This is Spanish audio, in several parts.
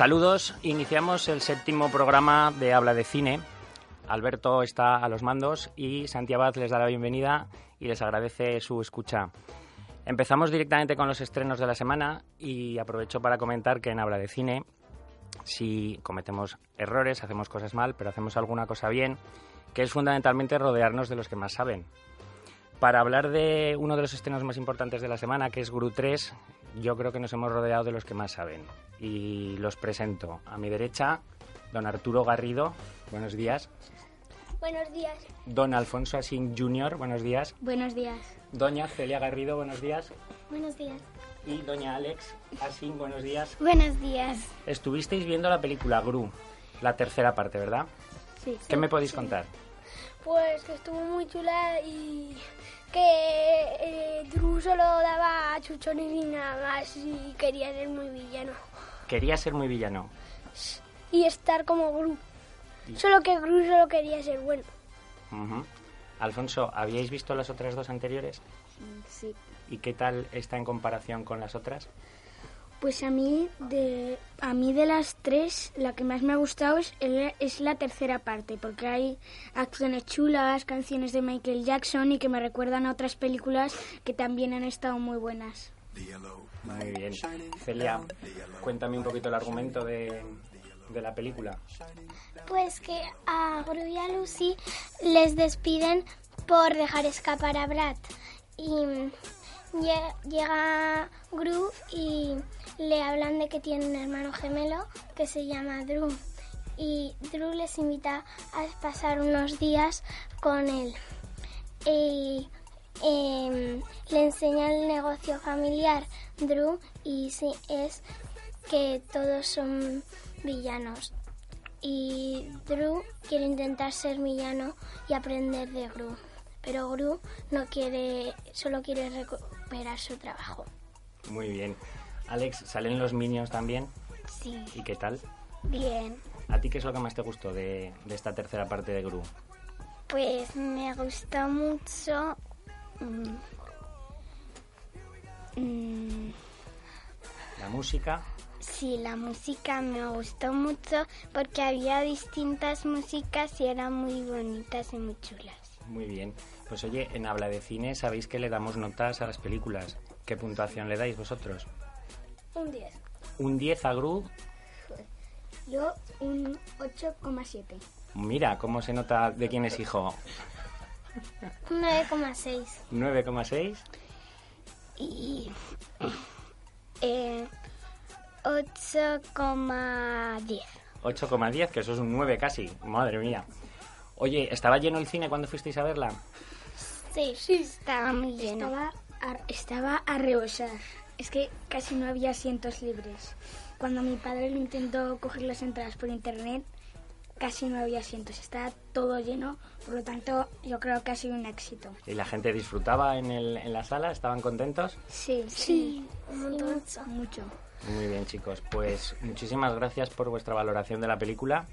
Saludos, iniciamos el séptimo programa de Habla de Cine. Alberto está a los mandos y Santiago les da la bienvenida y les agradece su escucha. Empezamos directamente con los estrenos de la semana y aprovecho para comentar que en Habla de Cine, si cometemos errores, hacemos cosas mal, pero hacemos alguna cosa bien, que es fundamentalmente rodearnos de los que más saben. Para hablar de uno de los estrenos más importantes de la semana, que es Gru 3, yo creo que nos hemos rodeado de los que más saben. Y los presento. A mi derecha, don Arturo Garrido, buenos días. Buenos días. Don Alfonso Asín Jr., buenos días. Buenos días. Doña Celia Garrido, buenos días. Buenos días. Y doña Alex Asín, buenos días. Buenos días. Estuvisteis viendo la película Gru, la tercera parte, ¿verdad? Sí. ¿Qué me podéis contar? Pues que estuvo muy chula y que eh, Drew solo daba chuchones y nada más y quería ser muy villano. Quería ser muy villano. Y estar como Gru. Solo que Gru solo quería ser bueno. Alfonso, ¿habíais visto las otras dos anteriores? Sí. ¿Y qué tal está en comparación con las otras? Pues a mí de a mí de las tres la que más me ha gustado es, es la tercera parte porque hay acciones chulas, canciones de Michael Jackson y que me recuerdan a otras películas que también han estado muy buenas. Muy bien. Celia, cuéntame un poquito el argumento de, de la película. Pues que a Gru y a Lucy les despiden por dejar escapar a Brad. Y llega Gru y le hablan de que tiene un hermano gemelo que se llama Drew. Y Drew les invita a pasar unos días con él. Y em, le enseña el negocio familiar Drew y sí, es que todos son villanos. Y Drew quiere intentar ser villano y aprender de Gru. Pero Gru no quiere, solo quiere recuperar su trabajo. Muy bien. Alex, ¿salen los Minions también? Sí. ¿Y qué tal? Bien. ¿A ti qué es lo que más te gustó de, de esta tercera parte de Gru? Pues me gustó mucho. mm, mm, ¿La música? Sí, la música me gustó mucho porque había distintas músicas y eran muy bonitas y muy chulas. Muy bien. Pues oye, en Habla de Cine sabéis que le damos notas a las películas. ¿Qué puntuación le dais vosotros? Un 10. Un 10 a Gru. Yo un 8,7. Mira cómo se nota de quién es hijo. 9,6. 9,6. Y. Eh, 8,10. 8,10, que eso es un 9 casi. Madre mía. Oye, ¿estaba lleno el cine cuando fuisteis a verla? Sí, sí, estaba muy lleno. Estaba a, estaba a rebosar. Es que casi no había asientos libres. Cuando mi padre lo intentó coger las entradas por internet, casi no había asientos. Estaba todo lleno, por lo tanto yo creo que ha sido un éxito. ¿Y la gente disfrutaba en, el, en la sala? ¿Estaban contentos? Sí, Sí, montón. mucho. Muy bien, chicos. Pues muchísimas gracias por vuestra valoración de la película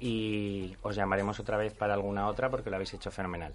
y os llamaremos otra vez para alguna otra porque lo habéis hecho fenomenal.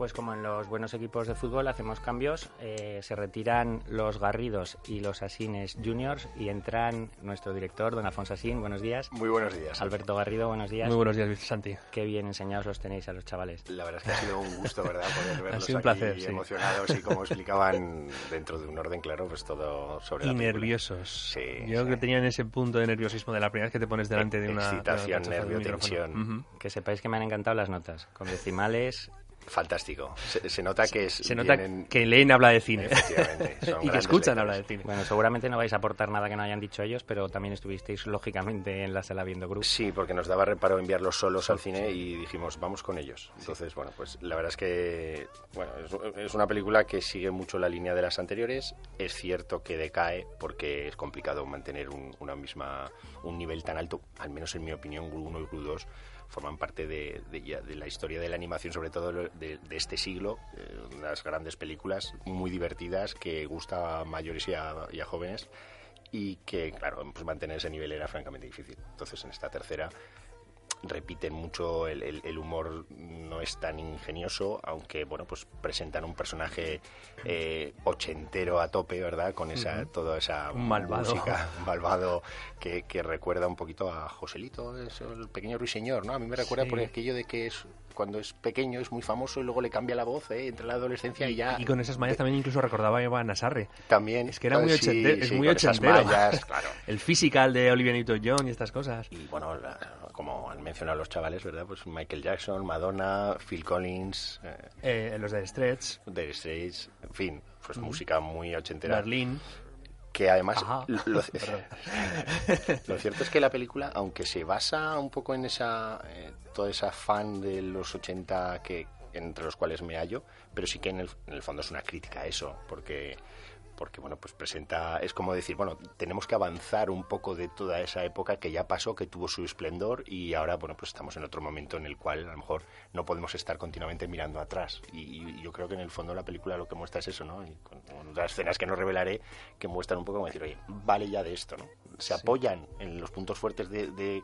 Pues como en los buenos equipos de fútbol hacemos cambios, eh, se retiran los Garridos y los Asines Juniors y entran nuestro director, don Alfonso Asín, buenos días. Muy buenos días. Alberto Garrido, buenos días. Muy buenos días, Santi. Qué bien enseñados los tenéis a los chavales. La verdad es que ha sido un gusto, ¿verdad? Poder verlos ha sido un aquí placer, sí. emocionados y como explicaban dentro de un orden claro, pues todo sobre y la película. nerviosos. Sí, Yo sí. creo que tenían ese punto de nerviosismo de la primera vez que te pones delante de una... Excitación, de una nervio, tensión. Que sepáis que me han encantado las notas, con decimales. Fantástico. Se, se nota que es, Se nota vienen- que leen habla de cine. Y que escuchan habla de cine. Bueno, seguramente no vais a aportar nada que no hayan dicho ellos, pero también estuvisteis lógicamente en la sala viendo grupos. Sí, porque nos daba reparo enviarlos solos al cine y dijimos, vamos con ellos. Entonces, bueno, pues la verdad es que bueno, es, es una película que sigue mucho la línea de las anteriores. Es cierto que decae porque es complicado mantener un, una misma, un nivel tan alto, al menos en mi opinión, Gru 1 y Gru 2 forman parte de, la historia de la animación, sobre todo de, este siglo, eh, unas grandes películas muy divertidas que gusta a mayores y a, y a jóvenes y que, claro, pues mantener ese nivel era francamente difícil. Entonces, en esta tercera repiten mucho, el, el- el humor no es tan ingenioso, aunque, bueno, pues presentan un personaje eh, ochentero a tope, ¿verdad? Con esa, toda esa Un malvado. música, un malvado que, que recuerda un poquito a Joselito, es el pequeño ruiseñor, ¿no? A mí me recuerda Sí. por aquello de que es cuando es pequeño es muy famoso y luego le cambia la voz, ¿eh? Entre la adolescencia y, ya... Y con esas mallas también incluso recordaba a Eva Nasarre. También. Es que era muy Sí, ochentero. es sí, muy ochentero. mallas, claro. El physical de Olivia Newton-John y estas cosas. Y bueno, la- como han mencionado los chavales, ¿verdad? Pues Michael Jackson, Madonna, Phil Collins, eh, Eh, los de Stretch, Dire Straits, en fin, pues música muy ochentera. Berlín. Que además, lo, lo cierto es que la película, aunque se basa un poco en esa, eh, toda esa fan de los 80 que entre los cuales me hallo, pero sí que en el, en el fondo es una crítica a eso, porque porque bueno pues presenta es como decir bueno tenemos que avanzar un poco de toda esa época que ya pasó que tuvo su esplendor y ahora bueno pues estamos en otro momento en el cual a lo mejor no podemos estar continuamente mirando atrás. Y, y yo creo que en el fondo la película lo que muestra es eso no y con, con otras escenas que no revelaré que muestran un poco como decir oye vale ya de esto no se apoyan en los puntos fuertes de, de-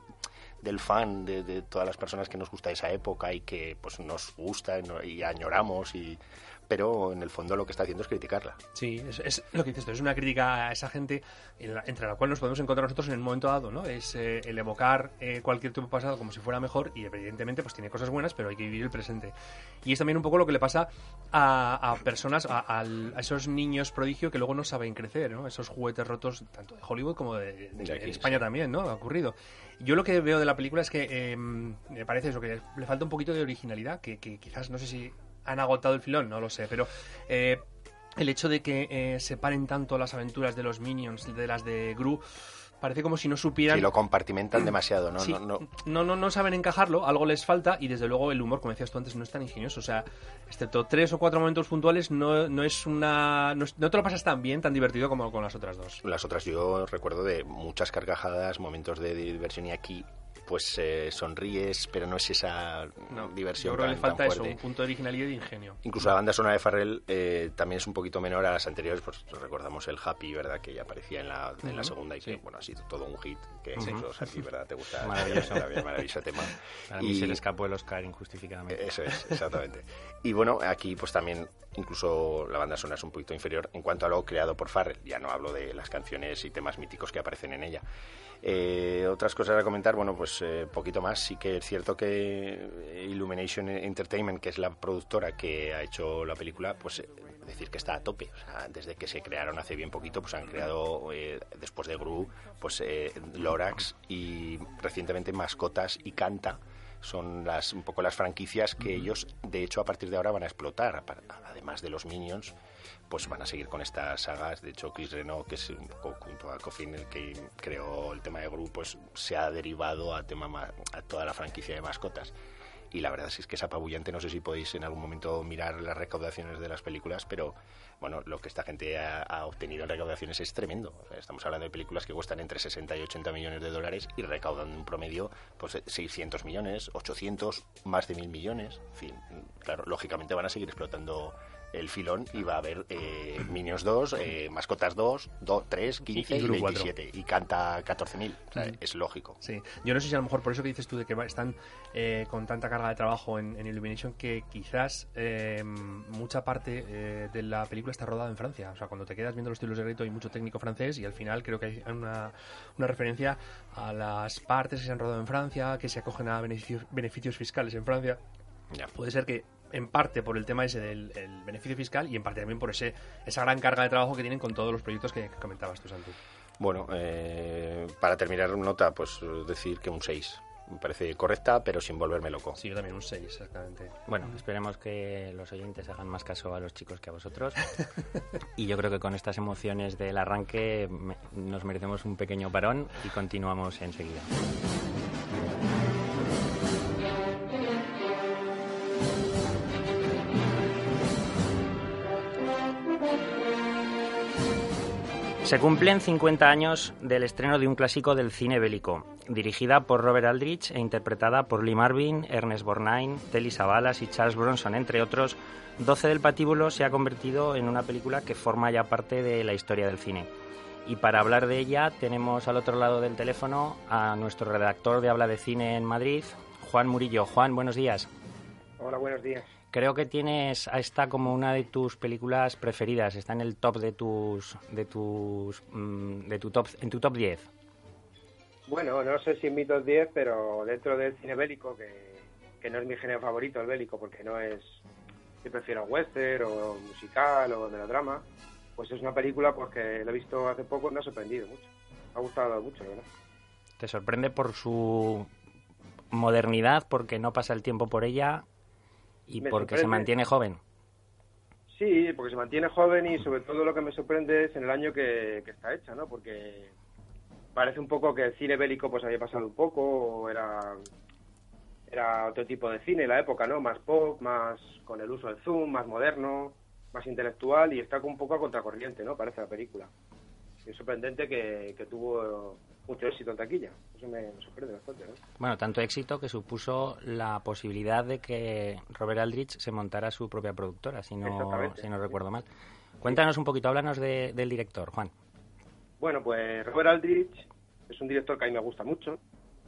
del fan de, de todas las personas que nos gusta esa época y que pues nos gusta y añoramos y pero en el fondo lo que está haciendo es criticarla Sí, es, es lo que dices tú, es una crítica a esa gente en la- entre la cual nos podemos encontrar nosotros en el momento dado, ¿no? Es eh, el evocar eh, cualquier tiempo pasado como si fuera mejor y evidentemente pues tiene cosas buenas, pero hay que vivir el presente. Y es también un poco lo que le pasa a, a personas, a, a esos niños prodigio que luego no saben crecer, ¿no? Esos juguetes rotos tanto de Hollywood como de, de- De en España también, ¿no? Ha ocurrido. Yo lo que veo de la película es que eh, me parece eso, que le falta un poquito de originalidad, que, que quizás no sé si han agotado el filón, no lo sé, pero eh, el hecho de que eh, separen tanto las aventuras de los Minions de las de Gru parece como si no supieran si lo compartimentan demasiado no Sí, no no no, no, no saben encajarlo, algo les falta y desde luego el humor, como decías tú antes, no es tan ingenioso. O sea, excepto tres o cuatro momentos puntuales, no, no es una. No te lo pasas tan bien, tan divertido como con las otras dos. Las otras yo recuerdo de muchas carcajadas, momentos de diversión y aquí pues eh, sonríes, pero no es esa No, diversión yo creo que le falta eso, un punto de originalidad y de ingenio. Incluso la banda sonora de Farrell eh, también es un poquito menor a las anteriores, pues recordamos el Happy, ¿verdad? Que ya aparecía en la, en la Ujú, segunda y que, bueno, ha sido todo un hit, que Ujú. incluso a ti, ¿verdad? Te gusta. Maravilloso. Maravilloso. Maravilloso tema. Para mí Y- se le escapó el Oscar injustificadamente. Eso es, exactamente. Y bueno, aquí pues también incluso la banda sonora es un poquito inferior en cuanto a lo creado por Farrell. Ya no hablo de las canciones y temas míticos que aparecen en ella. Eh, otras cosas a comentar, bueno, pues eh, poquito más. Sí que es cierto que Illumination Entertainment, que es la productora que ha hecho la película, pues eh, decir que está a tope. O sea, desde que se crearon hace bien poquito, pues han creado, eh, después de Gru, pues eh, Lorax y recientemente Mascotas y Canta son las un poco las franquicias que ellos de hecho a partir de ahora van a explotar además de los Minions pues van a seguir con estas sagas. De hecho Chris Renault que es un poco junto a Coffin el que creó el tema de Gru pues se ha derivado a tema ma- a toda la franquicia de mascotas. Y la verdad es que es apabullante. No sé si podéis en algún momento mirar las recaudaciones de las películas pero bueno lo que esta gente ha, ha obtenido en recaudaciones es tremendo. O sea, estamos hablando de películas que cuestan entre 60 y 80 millones de dólares y recaudan un promedio pues 600 millones 800 más de mil millones. En fin claro lógicamente van a seguir explotando el filón y va a haber eh, Minions 2, eh, Mascotas 2, 2, 3, 15 y, Gru 27. Y canta 14.000. O sea, es lógico. Sí, yo no sé si a lo mejor por eso que dices tú de que están eh, con tanta carga de trabajo en, en Illumination que quizás eh, mucha parte eh, de la película está rodada en Francia. O sea, cuando te quedas viendo los títulos de crédito hay mucho técnico francés y al final creo que hay una, una referencia a las partes que se han rodado en Francia, que se acogen a beneficios, beneficios fiscales en Francia. Ya. Puede ser que en parte por el tema ese del el beneficio fiscal y en parte también por ese esa gran carga de trabajo que tienen con todos los proyectos que, que comentabas tú, Santi. Bueno, eh, para terminar nota, pues decir que un 6. Me parece correcta, pero sin volverme loco. Sí, yo también un 6, exactamente. Bueno, esperemos que los oyentes hagan más caso a los chicos que a vosotros. Y yo creo que con estas emociones del arranque me- nos merecemos un pequeño parón y continuamos enseguida. Se cumplen 50 años del estreno de un clásico del cine bélico, dirigida por Robert Aldrich e interpretada por Lee Marvin, Ernest Borgnine, Telly Savalas y Charles Bronson, entre otros. 12 del Patíbulo se ha convertido en una película que forma ya parte de la historia del cine. Y para hablar de ella tenemos al otro lado del teléfono a nuestro redactor de Habla de Cine en Madrid, Juan Murillo. Juan, buenos días. Hola, buenos días. Creo que tienes a esta como una de tus películas preferidas. Está en el top de tus de tus mm, de tu top en tu top 10. Bueno, no sé si en mi top 10, pero dentro del cine bélico, que, que no es mi género favorito, el bélico, porque no es... Yo prefiero western o musical o melodrama, pues es una película pues que la he visto hace poco y me ha sorprendido mucho. Me ha gustado mucho, verdad. Te sorprende por su modernidad, porque no pasa el tiempo por ella y Me porque se mantiene joven. Sí, porque se mantiene joven y sobre todo lo que me sorprende es en el año que, que está hecha, ¿no? Porque parece un poco que el cine bélico pues había pasado un poco o era era otro tipo de cine la época, ¿no? Más pop, más con el uso del zoom, más moderno, más intelectual y está un poco a contracorriente, ¿no? Parece la película. Y es sorprendente que, que tuvo mucho éxito en taquilla. Eso me, me sorprende bastante, ¿no? Bueno, tanto éxito que supuso la posibilidad de que Robert Aldrich se montara su propia productora, si no, Exactamente. si no recuerdo mal. Cuéntanos un poquito, háblanos de- del director, Juan. Bueno, pues Robert Aldrich es un director que a mí me gusta mucho.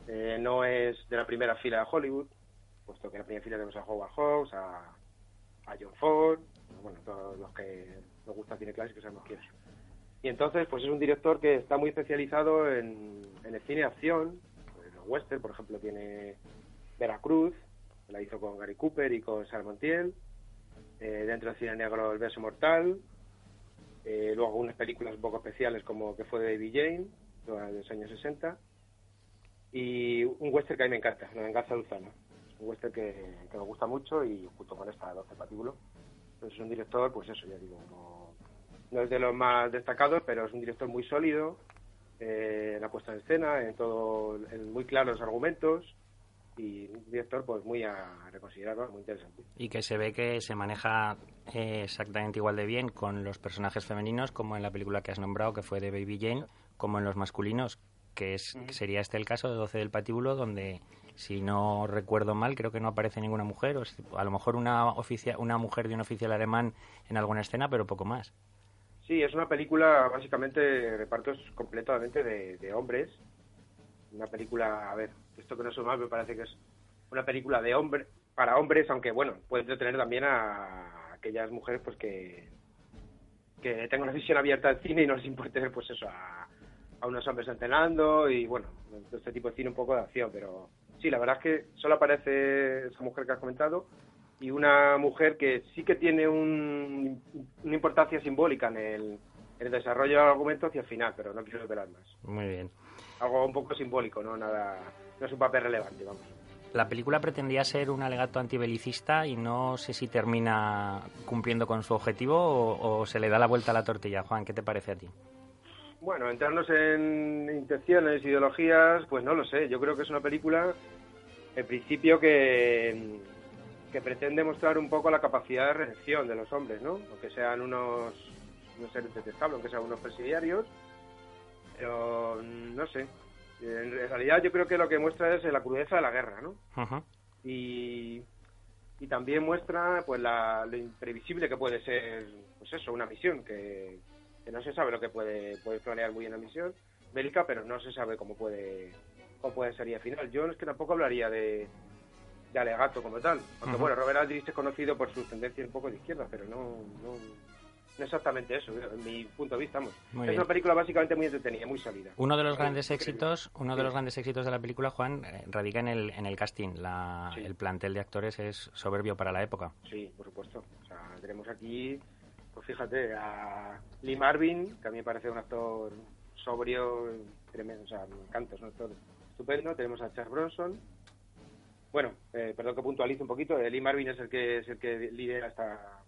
Eh, no es de la primera fila de Hollywood, puesto que en la primera fila tenemos a Howard Hawks, a, a John Ford, bueno, todos los que nos gusta el cine clásico sabemos quién es. Y entonces, pues es un director que está muy especializado en, en el cine de acción, en los western, por ejemplo, tiene Veracruz, la hizo con Gary Cooper y con Sarah Montiel, eh, dentro del cine negro El beso mortal, eh, luego algunas películas un poco especiales como que fue de Baby Jane, de los años 60, y un western que a mí me encanta, La venganza. Es un western que, que me gusta mucho y junto con esta 12 patíbulo. Pues es un director, pues eso, ya digo, no, no es de los más destacados, pero es un director muy sólido eh, en la puesta en escena, en todo, en muy claros argumentos y un director pues muy a reconsiderar, muy interesante. Y que se ve que se maneja eh, exactamente igual de bien con los personajes femeninos como en la película que has nombrado, que fue de Baby Jane, como en los masculinos, que, es, que sería este el caso de 12 del Patíbulo, donde, si no recuerdo mal, creo que no aparece ninguna mujer, o a lo mejor una, oficia- una mujer de un oficial alemán en alguna escena, pero poco más. Sí, es una película básicamente repartos completamente de, de hombres. Una película, a ver, esto que no es mal, me parece que es una película de hombre para hombres, aunque bueno, puede entretener también a aquellas mujeres pues que que tengan una visión abierta al cine y no les importe pues eso a unos hombres entrenando y bueno, este tipo de cine un poco de acción, pero sí, la verdad es que solo aparece esa mujer que has comentado y una mujer que sí que tiene un- una importancia simbólica en el, en el desarrollo del argumento hacia el final, pero no quiero revelar más. Muy bien. Algo un poco simbólico, no nada, no es un papel relevante, vamos. La película pretendía ser un alegato antibelicista y no sé si termina cumpliendo con su objetivo o, o se le da la vuelta a la tortilla. Juan, ¿qué te parece a ti? Bueno, entrarnos en intenciones, ideologías, pues no lo sé. Yo creo que es una película, en principio, que, que pretende mostrar un poco la capacidad de reacción de los hombres, ¿no? Aunque sean unos, unos seres detestables, aunque sean unos presidiarios. Pero, no sé. En realidad yo creo que lo que muestra es la crudeza de la guerra, ¿no? Ujú. y y también muestra pues la, lo imprevisible que puede ser pues eso una misión que, que no se sabe lo que puede puede planear muy bien la misión bélica pero no se sabe cómo puede cómo puede ser al final yo es que tampoco hablaría de, de alegato como tal aunque bueno Robert Aldrich es conocido por sus tendencias un poco de izquierda pero no no, no exactamente eso en mi punto de vista vamos. Muy es bien. una película básicamente muy entretenida muy sólida Uno de los Sí, grandes éxitos, uno de Sí. los grandes éxitos de la película, Juan, eh, radica en el, en el casting. La- Sí. El plantel de actores es soberbio para la época. Sí, por supuesto. O sea, tenemos aquí, pues fíjate, a Lee Marvin, que a mí me parece un actor sobrio, tremendo, o sea, me encanta, es un actor estupendo. Tenemos a Charles Bronson. Bueno, eh, perdón que puntualice un poquito, eh, Lee Marvin es el que es el que lidera esta,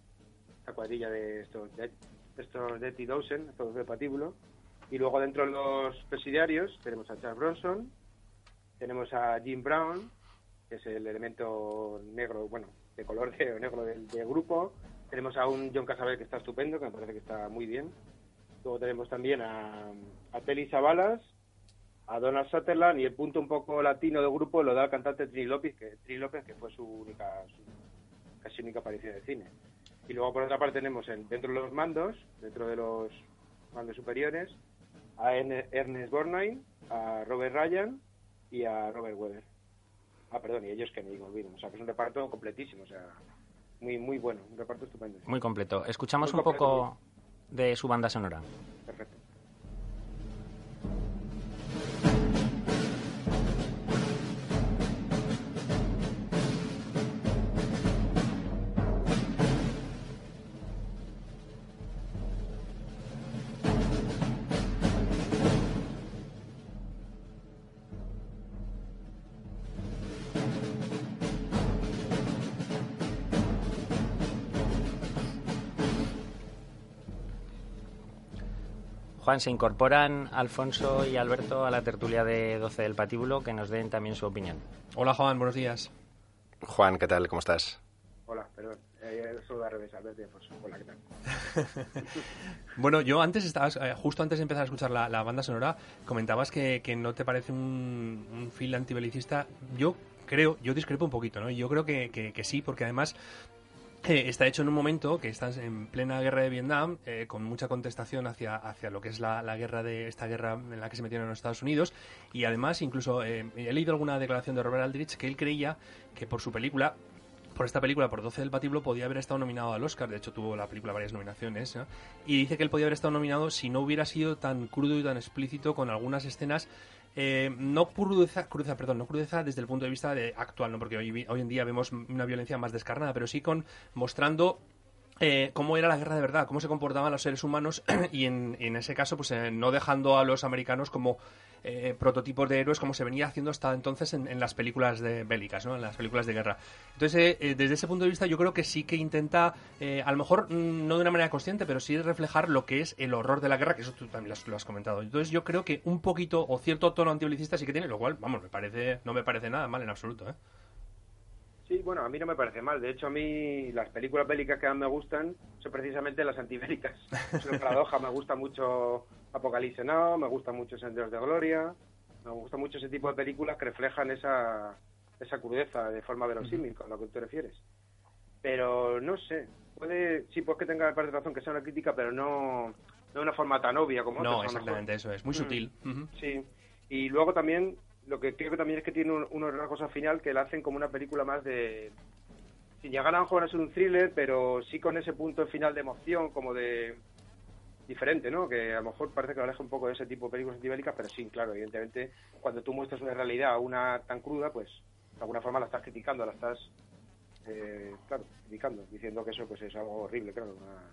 esta cuadrilla de estos de estos Dirty Dozen, estos de patíbulo. Y luego dentro de los presidiarios tenemos a Charles Bronson, tenemos a Jim Brown, que es el elemento negro, bueno, de color de negro del, grupo. Tenemos a un John Casabel que está estupendo, que me parece que está muy bien. Luego tenemos también a, a Telly Savalas, a Donald Sutherland y el punto un poco latino del grupo lo da el cantante Trini López, que, Trini López, que fue su única, su casi única aparición de cine. Y luego por otra parte tenemos en- dentro de los mandos, dentro de los mandos superiores, a Erne- Ernest Borgnine, a Robert Ryan y a Robert Weber. Ah, perdón, y ellos que me olvido. O sea, que es un reparto completísimo, o sea, muy muy bueno, un reparto estupendo. Muy completo. Escuchamos Muy un completo, poco de su banda sonora. Perfecto. Juan, se incorporan Alfonso y Alberto a la tertulia de 12 del Patíbulo, que nos den también su opinión. Hola Juan, buenos días. Juan, ¿qué tal? ¿Cómo estás? Hola, perdón. Eh, solo al revés, Alberto y Alfonso. Hola, ¿qué tal? Bueno, yo antes estabas, eh, justo antes de empezar a escuchar la, la banda sonora, comentabas que, que no te parece un, un film antibelicista. Yo creo, yo discrepo un poquito, ¿no? Yo creo que, que- que sí, porque además eh, está hecho en un momento que estás en plena guerra de Vietnam, eh, con mucha contestación hacia, hacia lo que es la, la guerra de esta guerra en la que se metieron los Estados Unidos. Y además, incluso eh, he leído alguna declaración de Robert Aldrich que él creía que por su película por esta película, por 12 del Patíbulo, podía haber estado nominado al Oscar. De hecho, tuvo la película varias nominaciones. ¿no? Y dice que él podía haber estado nominado si no hubiera sido tan crudo y tan explícito con algunas escenas. Eh, no crudeza, crudeza, perdón, no desde el punto de vista de actual, ¿no? porque hoy, hoy en día vemos una violencia más descarnada, pero sí con mostrando eh, cómo era la guerra de verdad, cómo se comportaban los seres humanos y en, en ese caso, pues eh, no dejando a los americanos como eh, prototipos de héroes como se venía haciendo hasta entonces en, las películas de bélicas, ¿no? en las películas de guerra. Entonces, eh, eh, desde ese punto de vista, yo creo que sí que intenta, eh, a lo mejor mm, no de una manera consciente, pero sí reflejar lo que es el horror de la guerra, que eso tú también lo has, comentado. Entonces, yo creo que un poquito o cierto tono antibelicista sí que tiene, lo cual, vamos, me parece, no me parece nada mal en absoluto, ¿eh? Sí, bueno, a mí no me parece mal. De hecho, a mí las películas bélicas que más me gustan son precisamente las antibélicas. Es una paradoja. Me gusta mucho Apocalipsis Now, me gusta mucho Senderos de Gloria, me gusta mucho ese tipo de películas que reflejan esa, esa crudeza de forma verosímil, con lo que tú te refieres. Pero no sé, puede, sí, pues que tenga parte de razón que sea una crítica, pero no, no de una forma tan obvia como No, otras, exactamente, eso es, muy Mm. sutil. Sí, y luego también, lo que creo que también es que tiene un- unos rasgos al final que la hacen como una película más de... Sin llegar a lo mejor a ser un thriller, pero sí con ese punto final de emoción, como de... diferente, ¿no? Que a lo mejor parece que lo aleja un poco de ese tipo de películas antibélicas, pero sí, claro, evidentemente, cuando tú muestras una realidad, una tan cruda, pues de alguna forma la estás criticando, la estás, eh, claro, criticando, diciendo que eso pues es algo horrible, claro. una-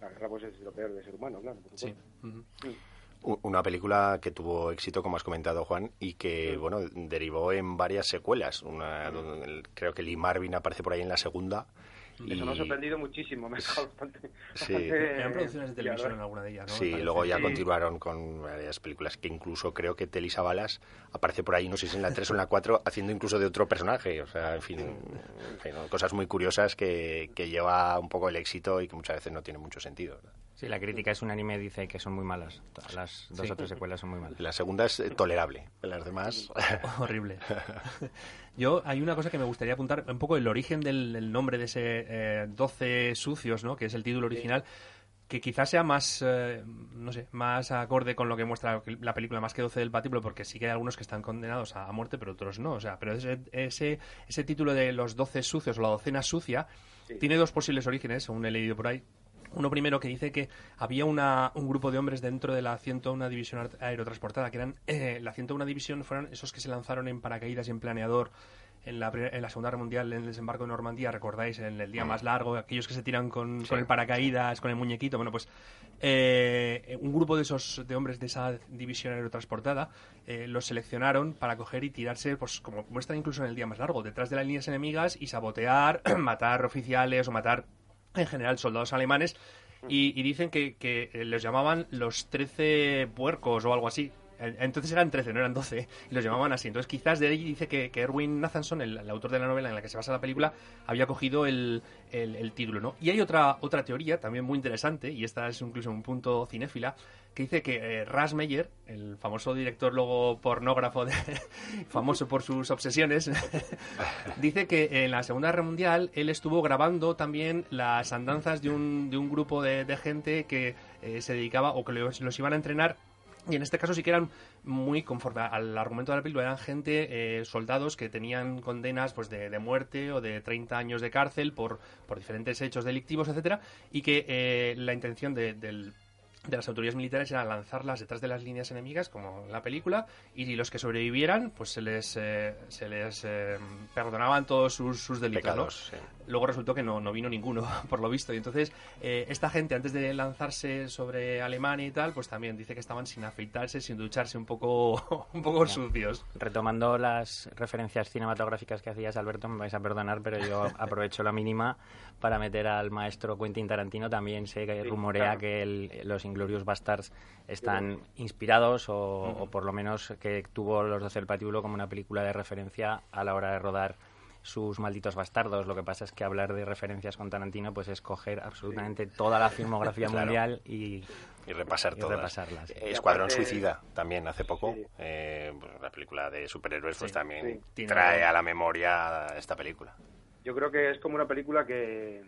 la guerra pues es lo peor del ser humano, claro. por Sí. Sí. Una película que tuvo éxito, como has comentado, Juan, y que, Sí. bueno, derivó en varias secuelas. Una, el- creo que Lee Marvin aparece por ahí en la segunda. Eso me ha sorprendido muchísimo, me ha dejado bastante... Sí. Eran producciones de televisión en alguna de ellas, ¿no? Sí, parece. luego ya Sí. continuaron con varias películas que incluso creo que Telly Savalas aparece por ahí, no sé si en la 3 o en la 4, haciendo incluso de otro personaje. O sea, en fin, en fin, cosas muy curiosas que, que lleva un poco el éxito y que muchas veces no tiene mucho sentido. ¿verdad? Sí, la crítica es unánime, dice que son muy malas. Las dos o tres secuelas son muy malas. La segunda es eh, tolerable, las demás... Horrible. Yo, hay una cosa que me gustaría apuntar, un poco el origen del, nombre de ese eh, 12 sucios, ¿no? Que es el título original. que quizás sea más, eh, no sé, más acorde con lo que muestra la película más que 12 del patíbulo, porque sí que hay algunos que están condenados a, muerte, pero otros no. O sea, pero ese, ese, ese título de los 12 sucios o la docena sucia tiene dos posibles orígenes, según he leído por ahí. Uno primero que dice que había una, un grupo de hombres dentro de la 101 División Aerotransportada, que eran eh, la 101 División, fueron esos que se lanzaron en paracaídas y en planeador en la, en la Segunda Guerra Mundial, en el desembarco de Normandía, recordáis, en el día más largo, aquellos que se tiran con, con el paracaídas, con el muñequito. Bueno, pues eh, un grupo de esos de hombres de esa división aerotransportada eh, los seleccionaron para coger y tirarse, pues como muestran incluso en el día más largo, detrás de las líneas enemigas y sabotear, matar oficiales o matar en general soldados alemanes, y, dicen que, que les llamaban los 13 puercos o algo así. Entonces eran 13, no eran 12, y los llamaban así. Entonces quizás de ahí dice que, Erwin Nathanson, el, autor de la novela en la que se basa la película, había cogido el, el, título, ¿no? Y hay otra, otra teoría también muy interesante, y esta es incluso un punto cinéfila, que dice que eh, Ras Meyer, el famoso director luego pornógrafo, de, famoso por sus obsesiones, dice que en la Segunda Guerra Mundial él estuvo grabando también las andanzas de un, de un grupo de, gente que eh, se dedicaba o que los, iban a entrenar y en este caso sí que eran muy conforme al argumento de la película, eran gente, eh, soldados que tenían condenas pues de, de, muerte o de 30 años de cárcel por, por diferentes hechos delictivos, etcétera, y que la intención del de las autoridades militares era lanzarlas detrás de las líneas enemigas, como en la película, y los que sobrevivieran, pues se les, eh, se les eh, perdonaban todos sus, sus delitos. Luego resultó que no, no vino ninguno, por lo visto. Y entonces, eh, esta gente, antes de lanzarse sobre Alemania y tal, pues también dice que estaban sin afeitarse, sin ducharse, un poco, un poco sucios. Retomando las referencias cinematográficas que hacías, Alberto, me vais a perdonar, pero yo aprovecho la mínima para meter al maestro Quentin Tarantino. También sé que rumorea que los Inglorious Bastards están inspirados o, por lo menos que tuvo Los Doce del Patíbulo como una película de referencia a la hora de rodar sus malditos bastardos. Lo que pasa es que hablar de referencias con Tarantino pues es coger absolutamente toda la filmografía mundial y, y repasar todas. repasarlas. Escuadrón Suicida también hace poco, eh, pues, la película de superhéroes pues también trae a la memoria esta película. Yo creo que es como una película que,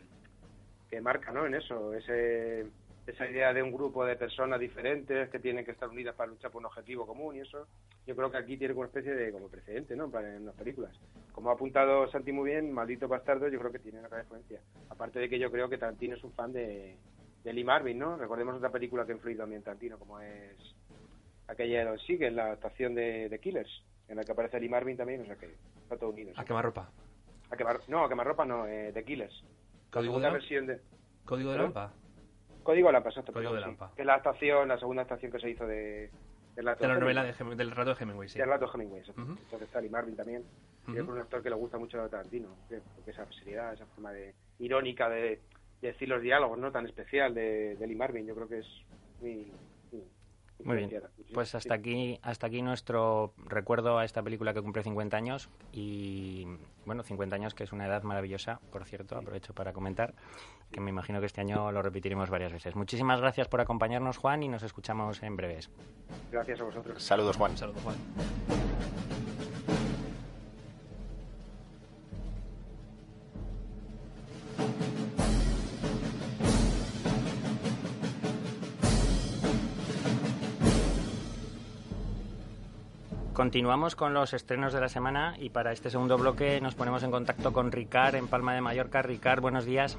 que marca, ¿no? En eso, ese esa idea de un grupo de personas diferentes que tienen que estar unidas para luchar por un objetivo común y eso, yo creo que aquí tiene como una especie de como precedente, ¿no? en las películas. Como ha apuntado Santi muy bien, Maldito Bastardo, yo creo que tiene una gran influencia. Aparte de que yo creo que Tarantino es un fan de, de Lee Marvin, ¿no? Recordemos otra película que ha influido también Tarantino, como es aquella de los en la estación de, de, Killers, en la que aparece Lee Marvin también, o sea que está todo unido. ¿A quemar ropa? A quemar, no, a quemar ropa no, eh, de Killers. ¿Código de, versión de... ¿Código de Lampa? Código de Lampa, exacto. Código de Lampa. Que es la estación, la segunda estación que se hizo de... De la, novela del rato de Hemingway, sí. Del rato de Hemingway. Entonces está Lee Marvin también. es un actor que le gusta mucho a Tarantino, porque esa seriedad, esa forma de irónica de, decir los diálogos, ¿no? Tan especial de, de Lee Marvin, yo creo que es muy, muy bien. Pues hasta aquí, hasta aquí nuestro recuerdo a esta película que cumple 50 años y bueno, 50 años que es una edad maravillosa, por cierto, aprovecho para comentar que me imagino que este año lo repetiremos varias veces. Muchísimas gracias por acompañarnos, Juan, y nos escuchamos en breves. Gracias a vosotros. Saludos, Juan. Saludos, Juan. Continuamos con los estrenos de la semana y para este segundo bloque nos ponemos en contacto con Ricard en Palma de Mallorca. Ricard, buenos días.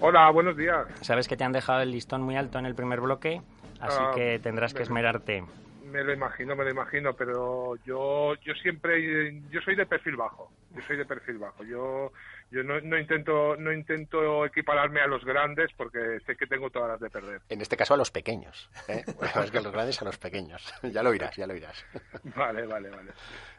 Hola, buenos días. Sabes que te han dejado el listón muy alto en el primer bloque, así ah, que tendrás que esmerarte. Me lo imagino, me lo imagino, pero yo yo siempre yo soy de perfil bajo. Yo soy de perfil bajo. Yo yo no, no, intento no intento equipararme a los grandes porque sé que tengo todas las de perder. En este caso a los pequeños, ¿eh? Más que a los grandes a los pequeños. ya lo oirás, ya lo oirás. vale, vale, vale.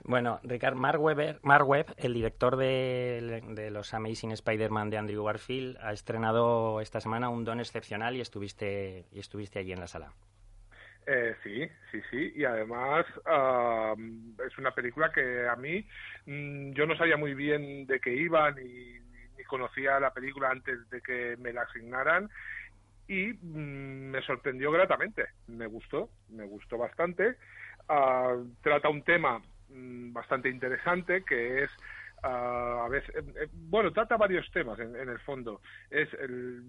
Bueno, Ricardo Mark, Weber, Mark Webb, el director de, de los Amazing Spider-Man de Andrew Garfield, ha estrenado esta semana un don excepcional y estuviste y estuviste allí en la sala. Eh, sí, sí, sí. Y además es una película que a mí mm, yo no sabía muy bien de qué iba ni, ni, conocía la película antes de que me la asignaran y mm, me sorprendió gratamente. Me gustó, me gustó bastante. Ah, trata un tema mm, bastante interesante que es a veces, eh, eh, bueno, trata varios temas en, el fondo. Es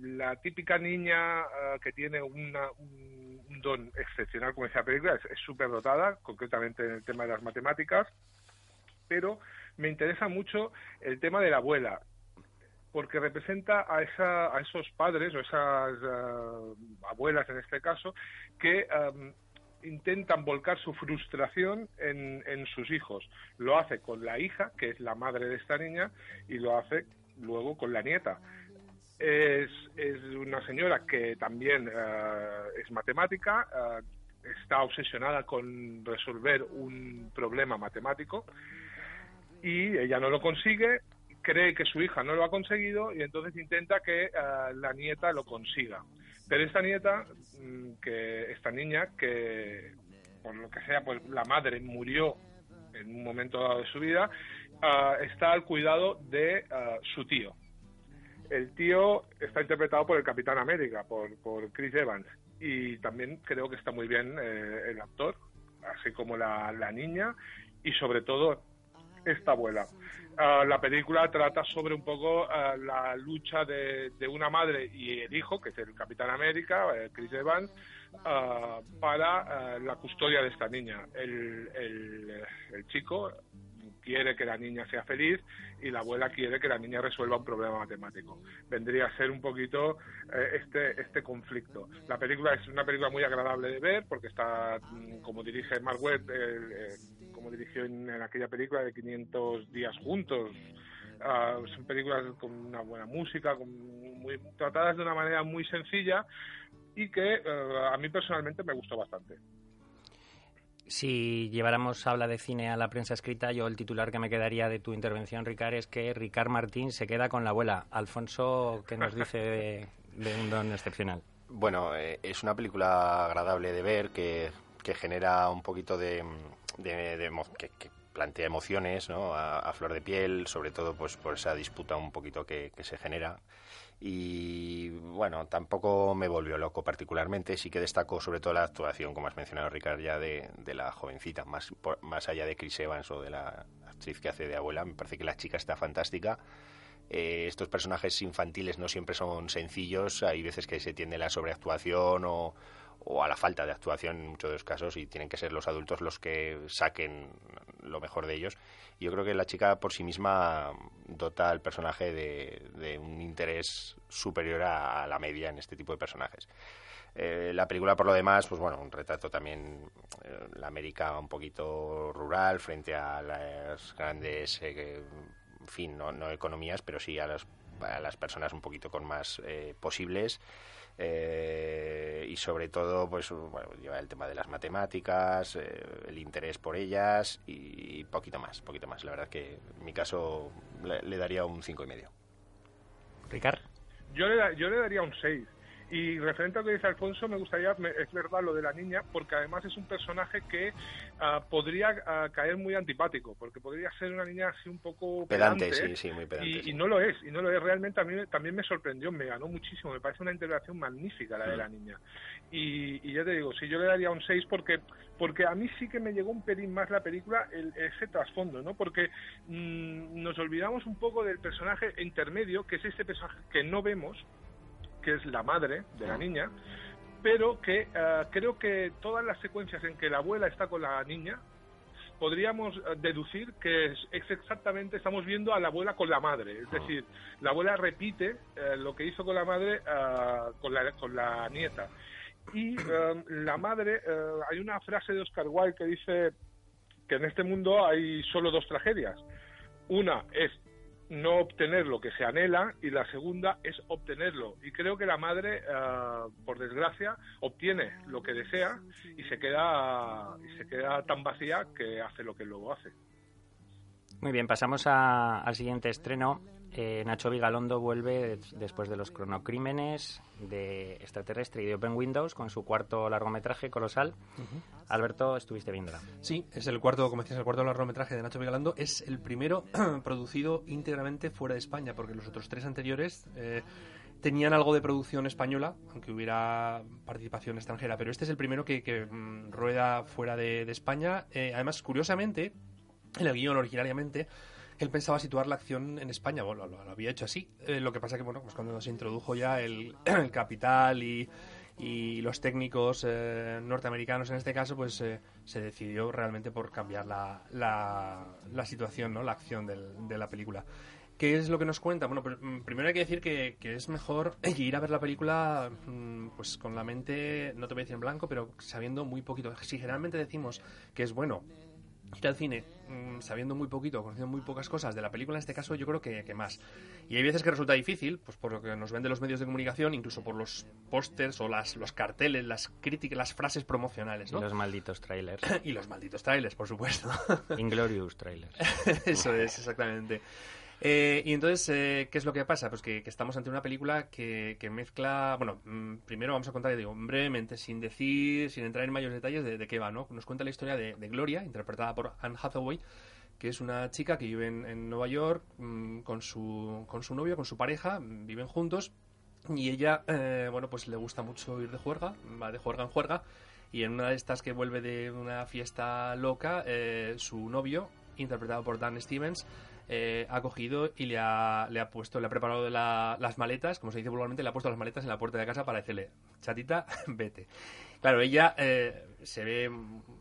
la típica niña ah, que tiene una, un, don excepcional, como decía película, es súper dotada, concretamente en el tema de las matemáticas, pero me interesa mucho el tema de la abuela, porque representa a, esa, a esos padres o esas ah, abuelas en este caso que intentan volcar su frustración en, en, sus hijos. Lo hace con la hija, que es la madre de esta niña, y lo hace luego con la nieta. Es, es una señora que también eh, es matemática, eh, está obsesionada con resolver un problema matemático y ella no lo consigue, cree que su hija no lo ha conseguido y entonces intenta que eh, la nieta lo consiga. Pero esta nieta, mm, que esta niña, que por lo que sea, pues la madre murió en un momento dado de su vida, ah, está al cuidado de ah, su tío. El tío está interpretado por el Capitán América, por, por Chris Evans, y también creo que está muy bien eh, el actor, así como la, la niña, y sobre todo esta abuela. Ah, la película trata sobre un poco ah, la lucha de, una madre y el hijo, que es el Capitán América, eh, Chris Evans, ah, para la custodia de esta niña. El, el, chico quiere que la niña sea feliz y la abuela quiere que la niña resuelva un problema matemático. Vendría a ser un poquito eh, este, este conflicto. La película es una película muy agradable de ver porque está, mm, como dirige Mark Webb, como dirigió en, aquella película de 500 días juntos. Uh, son películas con una buena música, con muy, tratadas de una manera muy sencilla y que eh, a mí personalmente me gustó bastante. Si lleváramos habla de cine a la prensa escrita, yo el titular que me quedaría de tu intervención, Ricard, es que Ricard Martín se queda con la abuela. Alfonso, ¿qué nos dice de, un don excepcional? Bueno, eh, es una película agradable de ver que, que genera un poquito de, de, que, plantea emociones. A, flor de piel, sobre todo pues por esa disputa un poquito que, se genera. Y bueno, tampoco me volvió loco particularmente, sí que destacó sobre todo la actuación, como has mencionado Ricardo, ya de, la jovencita, más, más allá de Chris Evans o de la actriz que hace de abuela, me parece que la chica está fantástica. Eh, estos personajes infantiles no siempre son sencillos, hay veces que se tiende la sobreactuación o, o a la falta de actuación en muchos de los casos y tienen que ser los adultos los que saquen lo mejor de ellos. Yo creo que la chica por sí misma dota al personaje de, un interés superior a, la media en este tipo de personajes. Eh, la película, por lo demás, pues bueno, un retrato también eh, la América un poquito rural frente a las grandes, eh, fin, no, no, economías, pero sí a, a las personas un poquito con más posibles. Eh, y sobre todo pues bueno, lleva el tema de las matemáticas, eh, el interés por ellas y poquito más, poquito más. La verdad que en mi caso le, daría un cinco y medio. Ricard. Yo le, yo le daría un 6 y referente a lo que dice Alfonso, me gustaría, es verdad lo de la niña, porque además es un personaje que ah, podría ah, caer muy antipático, porque podría ser una niña así un poco pedante, sí, sí, muy pedante. Y, no lo es, y no lo es. Realmente a mí también me sorprendió, me ganó muchísimo, me parece una integración magnífica la de la mm. niña. Y, ya te digo, si yo le daría un 6 porque porque a mí sí que me llegó un pelín más la película el, ese trasfondo, ¿no? Porque mm, nos olvidamos un poco del personaje intermedio, que es este personaje que no vemos, que es la madre de la niña, pero que eh, creo que todas las secuencias en que la abuela está con la niña, podríamos eh, deducir que es, exactamente, estamos viendo a la abuela con la madre, es decir, la abuela repite eh, lo que hizo con la madre con, la, con la nieta. Y la madre, hay una frase de Oscar Wilde que dice que en este mundo hay solo dos tragedias. Una es no obtener lo que se anhela y la segunda es obtenerlo. Y creo que la madre, eh, por desgracia, obtiene lo que desea y se queda y se queda tan vacía que hace lo que luego hace. Muy bien, pasamos al siguiente estreno eh, Nacho Vigalondo vuelve después de los cronocrímenes de extraterrestre y de Open Windows con su cuarto largometraje colosal. Alberto, estuviste viéndola. Sí, es el cuarto, como decías, el cuarto largometraje de Nacho Vigalondo. Es el primero producido íntegramente fuera de España, porque los otros tres anteriores eh, tenían algo de producción española, aunque hubiera participación extranjera, pero este es el primero que, mm, rueda fuera de, España. Eh, además, curiosamente, en el guion originariamente, él pensaba situar la acción en España, bueno, lo, había hecho así. Eh, lo que pasa que, bueno, pues cuando se introdujo ya el, capital y, los técnicos eh, norteamericanos en este caso, pues se decidió realmente por cambiar la, la, situación, ¿no? la acción de la película. ¿Qué es lo que nos cuenta? Bueno, mm, primero hay que decir que, es mejor ir a ver la película mm, pues con la mente, no te voy a decir en blanco, pero sabiendo muy poquito. Si generalmente decimos que es bueno ir al cine mm, sabiendo muy poquito, conociendo muy pocas cosas de la película, en este caso yo creo que, más. Y hay veces que resulta difícil, pues por lo que nos ven de los medios de comunicación, incluso por los pósters o las, los carteles, las críticas, las frases promocionales, ¿no? Y los malditos trailers. y los malditos trailers, por supuesto. Inglorious trailers. Eso es, exactamente. Eh, y entonces, eh, ¿qué es lo que pasa? Pues que, estamos ante una película que, mezcla. Bueno, mm, primero vamos a contar, digo, brevemente, sin decir, sin entrar en mayores detalles de, qué va, ¿no? Nos cuenta la historia de, Gloria, interpretada por Anne Hathaway, que es una chica que vive en, Nueva York mm, con, su, con su novio, con su pareja, mm, viven juntos. Y ella, eh, bueno, pues le gusta mucho ir de juerga, va de juerga en juerga. Y en una de estas que vuelve de una fiesta loca, su novio, interpretado por Dan Stevens, eh, ha cogido y le ha, le ha puesto, le ha preparado las maletas, como se dice vulgarmente, le ha puesto las maletas en la puerta de casa para decirle, chatita, vete. Claro, ella eh, se ve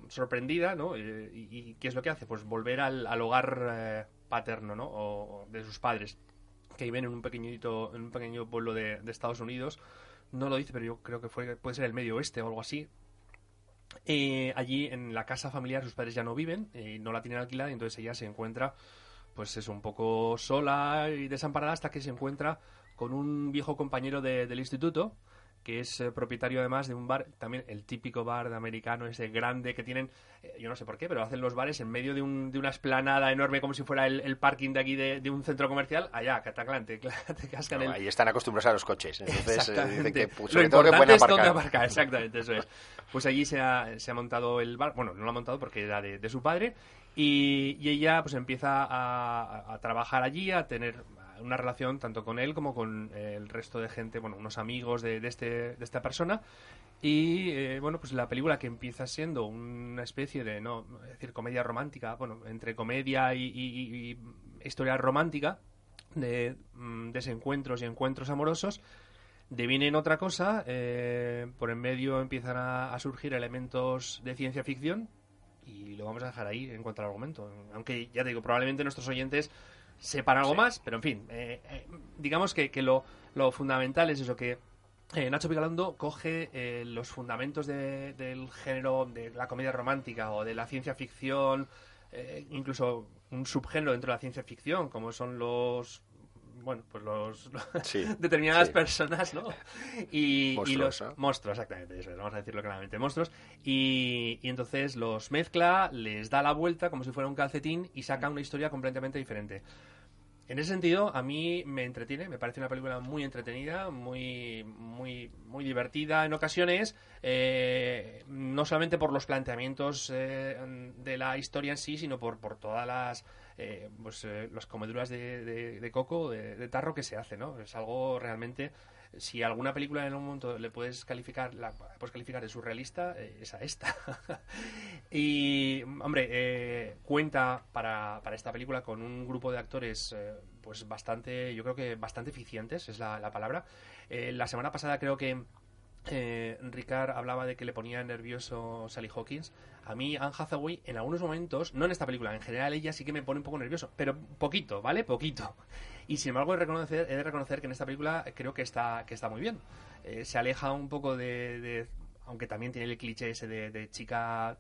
sorprendida, ¿no? Eh, y, qué es lo que hace? Pues volver al, hogar paterno, ¿no? O, de sus padres, que viven en un pequeñito, en un pequeño pueblo de, Estados Unidos. No lo dice, pero yo creo que fue, puede ser el medio oeste o algo así. allí en la casa familiar sus padres ya no viven, y no la tienen alquilada, y entonces ella se encuentra pues es un poco sola y desamparada hasta que se encuentra con un viejo compañero del instituto que es eh, propietario además de un bar, también el típico bar de americano, ese grande que tienen, eh, yo no sé por qué, pero hacen los bares en medio de, un, de una esplanada enorme como si fuera el, parking de aquí de, un centro comercial, allá, Cataclán, te, cascan Ahí están acostumbrados a los coches, entonces eh, dicen que pues, sobre todo que pueden aparcar. aparcar. Exactamente, eso es. Pues allí se ha, se ha montado el bar, bueno, no lo ha montado porque era de, de su padre, y, ella pues empieza a, trabajar allí, a tener una relación tanto con él como con el resto de gente, bueno, unos amigos de, este, de esta persona. Y eh, bueno, pues la película que empieza siendo una especie de, no, decir, comedia romántica, bueno, entre comedia y, historia romántica, de mm, desencuentros y encuentros amorosos, deviene en otra cosa. Eh, por en medio empiezan a, surgir elementos de ciencia ficción y lo vamos a dejar ahí en cuanto al argumento. Aunque ya te digo, probablemente nuestros oyentes sepan algo más, pero en fin, eh, eh, digamos que, que lo, lo, fundamental es eso, que eh, Nacho Pigalando coge los fundamentos del género de la comedia romántica o de la ciencia ficción, incluso un subgénero dentro de la ciencia ficción, como son los bueno, pues los, determinadas personas, ¿no? Y, los monstruos, exactamente, eso, vamos a decirlo claramente, monstruos. Y, y, entonces los mezcla, les da la vuelta como si fuera un calcetín y saca una historia completamente diferente. En ese sentido, a mí me entretiene, me parece una película muy entretenida, muy, muy, muy divertida en ocasiones, eh, no solamente por los planteamientos eh, de la historia en sí, sino por, por todas las, eh, pues, las comeduras de, coco, de, tarro que se hace, ¿no? Es algo realmente si alguna película en un momento le puedes calificar, la puedes calificar de surrealista, eh, es a esta. y, hombre, eh, cuenta para, para, esta película con un grupo de actores, eh, pues bastante, yo creo que bastante eficientes, es la, la palabra. la semana pasada creo que eh, Ricard hablaba de que le ponía nervioso Sally Hawkins. A mí, Anne Hathaway, en algunos momentos, no en esta película, en general ella sí que me pone un poco nervioso, pero poquito, ¿vale? Poquito. Y sin embargo, he de reconocer, de reconocer que en esta película creo que está, que está muy bien. Eh, se aleja un poco de, Aunque también tiene el cliché ese de, chica.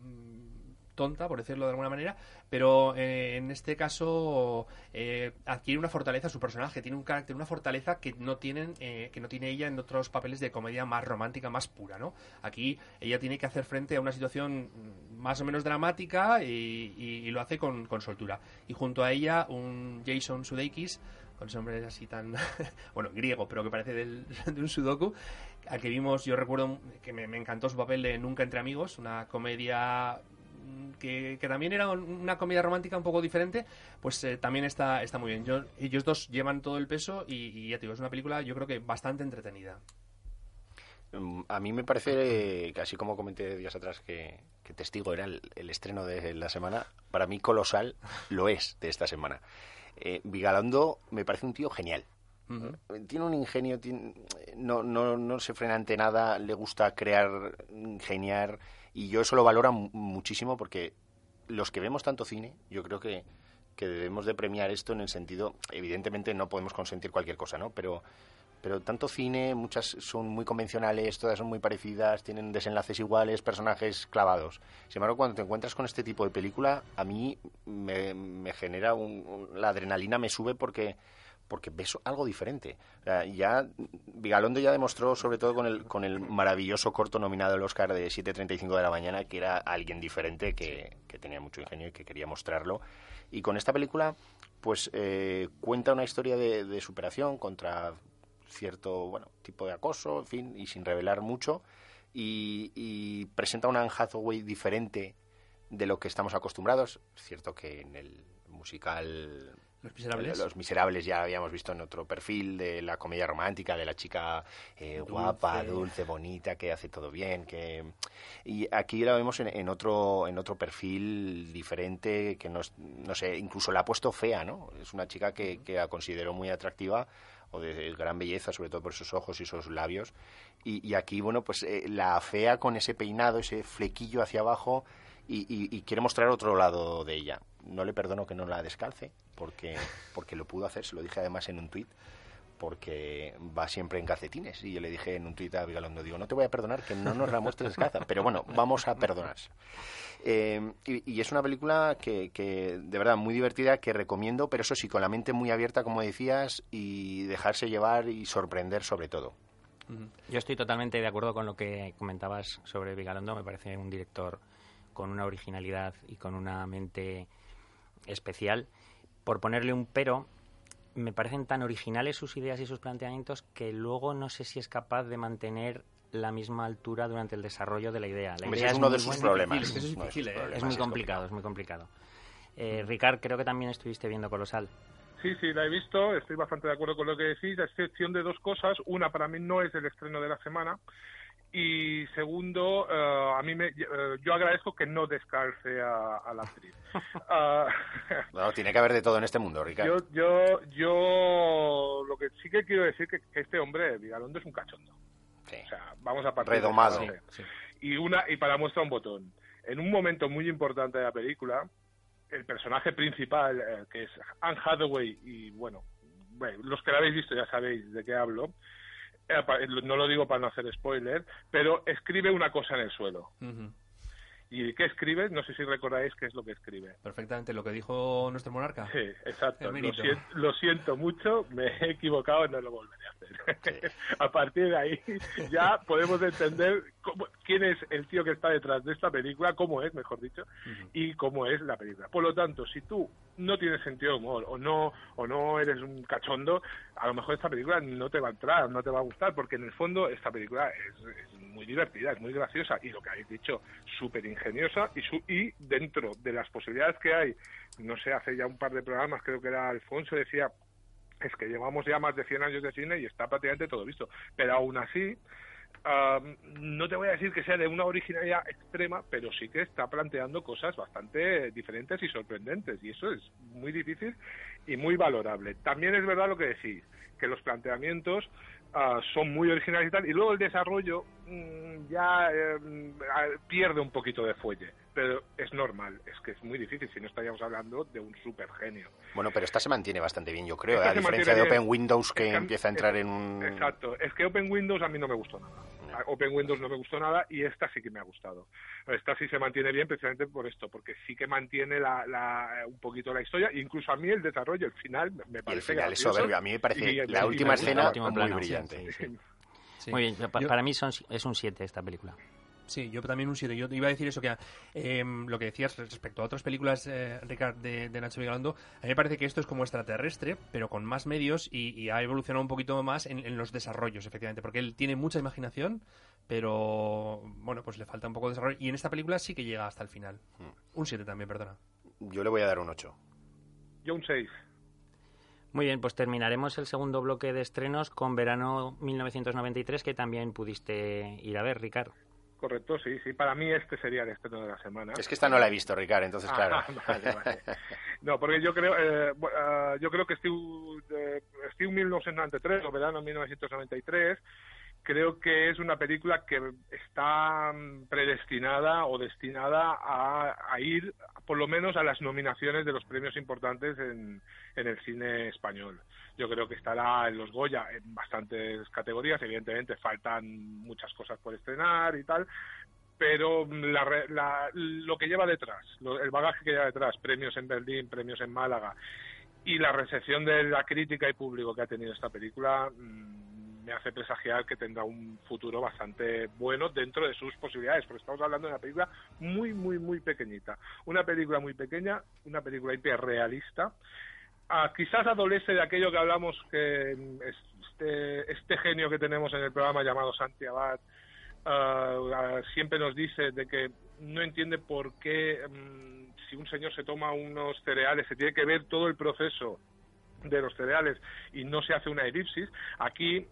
Mm, tonta, por decirlo de alguna manera, pero eh, en este caso eh, adquiere una fortaleza su personaje, tiene un carácter, una fortaleza que no tienen, eh, que no tiene ella en otros papeles de comedia más romántica, más pura, ¿no? Aquí ella tiene que hacer frente a una situación más o menos dramática y, lo hace con, soltura. Y junto a ella un Jason Sudeikis con ese nombre así tan, bueno, griego, pero que parece del, de un sudoku, al que vimos, yo recuerdo que me, encantó su papel de Nunca entre amigos, una comedia que, también era una comedia romántica un poco diferente, pues eh, también está, está muy bien. Yo, ellos dos llevan todo el peso y, ya te digo, es una película yo creo que bastante entretenida. Mm, a mí me parece, que así como comenté días atrás que, Testigo era el, estreno de la semana, para mí Colosal lo es de esta semana. Eh, Vigalondo me parece un tío genial. Tiene un ingenio, no, no, no se frena ante nada, le gusta crear, ingeniar, y yo eso lo valoro muchísimo porque los que vemos tanto cine, yo creo que, que debemos de premiar esto en el sentido, evidentemente no podemos consentir cualquier cosa, ¿no? Pero, pero tanto cine, muchas son muy convencionales, todas son muy parecidas, tienen desenlaces iguales, personajes clavados. Sin embargo, cuando te encuentras con este tipo de película, a mí me, genera un, la adrenalina me sube porque porque ves algo diferente. ya Vigalondo ya demostró, sobre todo con el, con el maravilloso corto nominado al Oscar de 7.35 de la mañana, que era alguien diferente, que, tenía mucho ingenio y que quería mostrarlo. Y con esta película, pues eh, cuenta una historia de, superación contra cierto bueno tipo de acoso, en fin, y sin revelar mucho, y, y presenta una Anne Hathaway diferente de lo que estamos acostumbrados. Es cierto que en el musical los Miserables. Los Miserables ya habíamos visto en otro perfil de la comedia romántica, de la chica eh, guapa, dulce, bonita, que hace todo bien. que Y aquí la vemos en, otro, en otro perfil diferente, que no, no sé, incluso la ha puesto fea, ¿no? Es una chica que, que la considero muy atractiva o de gran belleza, sobre todo por sus ojos y sus labios. Y, aquí, bueno, pues eh, la fea con ese peinado, ese flequillo hacia abajo, y, y, quiere mostrar otro lado de ella. No le perdono que no la descalce, porque, porque lo pudo hacer, se lo dije además en un tuit, porque va siempre en calcetines. Y yo le dije en un tuit a Vigalondo, digo, no te voy a perdonar que no nos la muestres descalza, pero bueno, vamos a perdonar. Eh, y, es una película que, que, de verdad, muy divertida, que recomiendo, pero eso sí, con la mente muy abierta, como decías, y dejarse llevar y sorprender sobre todo. Yo estoy totalmente de acuerdo con lo que comentabas sobre Vigalondo, me parece un director con una originalidad y con una mente especial. Por ponerle un pero, me parecen tan originales sus ideas y sus planteamientos que luego no sé si es capaz de mantener la misma altura durante el desarrollo de la idea. La idea es, uno de sus problemas. Es, muy complicado, es muy complicado. Eh, Ricard, creo que también estuviste viendo Colosal. Sí, sí, la he visto, estoy bastante de acuerdo con lo que decís, a excepción de dos cosas. Una, para mí no es el estreno de la semana, y segundo, eh, a mí me, eh, yo agradezco que no descalce a, la actriz. uh, tiene que haber de todo en este mundo, Ricardo. Yo, yo, yo lo que sí que quiero decir que, que este hombre, Vigalondo, es un cachondo. Sí. O sea, vamos a partir Redomado. Y, una, y para muestra un botón. En un momento muy importante de la película, el personaje principal, eh, que es Anne Hathaway, y bueno, bueno, los que la habéis visto ya sabéis de qué hablo, no lo digo para no hacer spoiler, pero escribe una cosa en el suelo. ¿Y qué escribe? No sé si recordáis qué es lo que escribe. Perfectamente, lo que dijo nuestro monarca. Sí, exacto. Lo siento, mucho, me he equivocado, no lo volveré a hacer. a partir de ahí ya podemos entender quién es el tío que está detrás de esta película, cómo es, mejor dicho, y cómo es la película. Por lo tanto, si tú no tienes sentido de humor o no o no eres un cachondo, a lo mejor esta película no te va a entrar, no te va a gustar, porque en el fondo esta película es, muy divertida, es muy graciosa y lo que habéis dicho, súper ingeniosa y, su, y dentro de las posibilidades que hay, no sé, hace ya un par de programas, creo que era Alfonso, decía es que llevamos ya más de 100 años de cine y está prácticamente todo visto. Pero aún así, no te voy a decir que sea de una originalidad extrema, pero sí que está planteando cosas bastante diferentes y sorprendentes, y eso es muy difícil y muy valorable. También es verdad lo que decís, que los planteamientos Ah, son muy originales y tal, y luego el desarrollo mm, ya eh, pierde un poquito de fuelle, pero es normal, es que es muy difícil si no estaríamos hablando de un super genio. Bueno, pero esta se mantiene bastante bien, yo creo, a diferencia de Open Windows que, empieza a entrar en un... Exacto, es que Open Windows a mí no me gustó nada. Open Windows no me gustó nada y esta sí que me ha gustado. Esta sí se mantiene bien precisamente por esto, porque sí que mantiene la, un poquito la historia, incluso a mí el desarrollo, el final me parece... el final es soberbio, a mí me parece la última escena muy brillante. Muy bien, para mí son, es un 7 esta película. Sí, yo también un 7. Yo iba a decir eso, que em, lo que decías respecto a otras películas, eh, Ricard, de, Nacho Vigalondo, a mí me parece que esto es como extraterrestre, pero con más medios y, ha evolucionado un poquito más en, los desarrollos, efectivamente, porque él tiene mucha imaginación, pero bueno, pues le falta un poco de desarrollo. Y en esta película sí que llega hasta el final. Hmm. Un 7 también, perdona. Yo le voy a dar un 8. Yo un 6. Muy bien, pues terminaremos el segundo bloque de estrenos con Verano 1993, que también pudiste ir a ver, Ricardo. Correcto, sí, sí. Para mí este sería el estreno de la semana. Es que esta no la he visto, Ricardo, entonces claro. No, porque yo creo, eh, ah, yo creo que Steve, eh, Steve 1993 o Verano 1993 creo que es una película que está mm, predestinada o destinada a, ir por lo menos a las nominaciones de los premios importantes en, el cine español. Yo creo que estará en los Goya en bastantes categorías, evidentemente faltan muchas cosas por estrenar y tal, pero lo que lleva detrás, el bagaje que lleva detrás, premios en Berlín, premios en Málaga y la recepción de la crítica y público que ha tenido esta película, mm, me hace presagiar que tendrá un futuro bastante bueno dentro de sus posibilidades, porque estamos hablando de una película muy, muy, muy pequeñita. Una película muy pequeña, una película hiperrealista. Ah, quizás adolece de aquello que hablamos que este, este genio que tenemos en el programa llamado Santi Abad ah, siempre nos dice de que no entiende por qué mm, si un señor se toma unos cereales se tiene que ver todo el proceso de los cereales y no se hace una elipsis. Aquí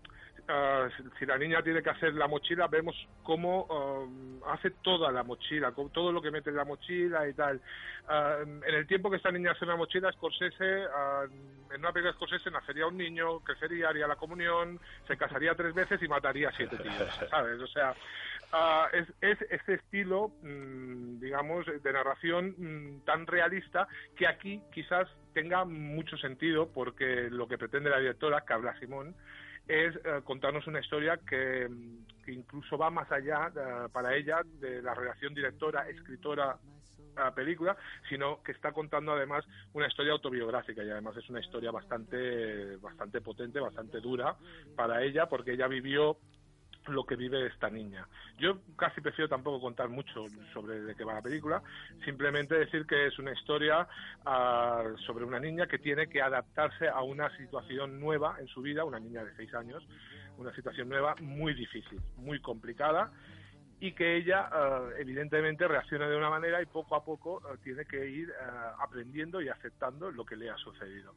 Ah, si la niña tiene que hacer la mochila, vemos cómo um, hace toda la mochila, con todo lo que mete en la mochila y tal. Ah, en el tiempo que esta niña hace una mochila, Scorsese, ah, en una película de Scorsese nacería un niño, crecería, haría la comunión, se casaría tres veces y mataría a siete tíos, ¿sabes? O sea, es, es este estilo, mm, digamos, de narración mm, tan realista que aquí quizás tenga mucho sentido porque lo que pretende la directora, Carla Simón, es eh, contarnos una historia que, incluso va más allá eh, para ella de la relación directora, escritora a película, sino que está contando además una historia autobiográfica y además es una historia bastante bastante potente, bastante dura para ella porque ella vivió lo que vive esta niña. Yo casi prefiero tampoco contar mucho sobre de qué va la película, simplemente decir que es una historia ah, sobre una niña que tiene que adaptarse a una situación nueva en su vida, una niña de seis años, una situación nueva muy difícil, muy complicada y que ella ah, evidentemente reacciona de una manera y poco a poco ah, tiene que ir aprendiendo y aceptando lo que le ha sucedido.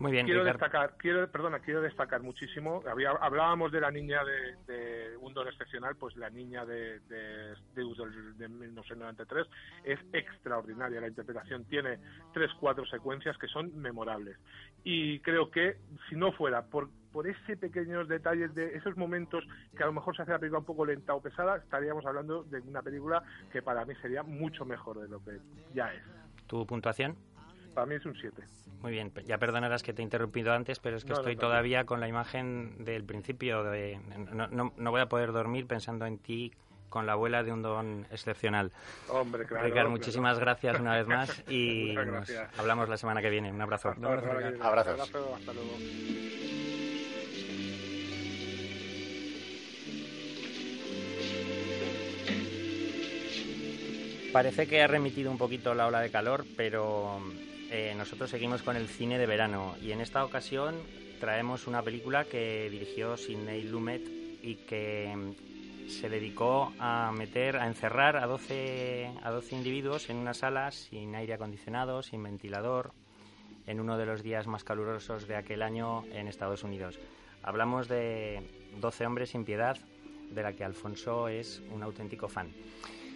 Muy bien, quiero destacar, quiero, perdona, quiero destacar muchísimo. hablábamos de la niña de, un don excepcional, pues la niña de, de, de, 1993 es extraordinaria. La interpretación tiene tres, cuatro secuencias que son memorables. Y creo que si no fuera por, por ese pequeños detalles de esos momentos que a lo mejor se hace la película un poco lenta o pesada, estaríamos hablando de una película que para mí sería mucho mejor de lo que ya es. ¿Tu puntuación? Para mí es un 7. Muy bien, ya perdonarás que te he interrumpido antes, pero es que estoy todavía con la imagen del principio. De, no, no, voy a poder dormir pensando en ti con la abuela de un don excepcional. Hombre, claro. Ricardo, muchísimas gracias una vez más y hablamos la semana que viene. Un abrazo. Abrazos. Hasta luego. Parece que ha remitido un poquito la ola de calor, pero eh, nosotros seguimos con el cine de verano y en esta ocasión traemos una película que dirigió Sidney Lumet y que mm, se dedicó a meter, a encerrar a 12, a 12 individuos en una sala sin aire acondicionado, sin ventilador, en uno de los días más calurosos de aquel año en Estados Unidos. Hablamos de 12 hombres sin piedad, de la que Alfonso es un auténtico fan.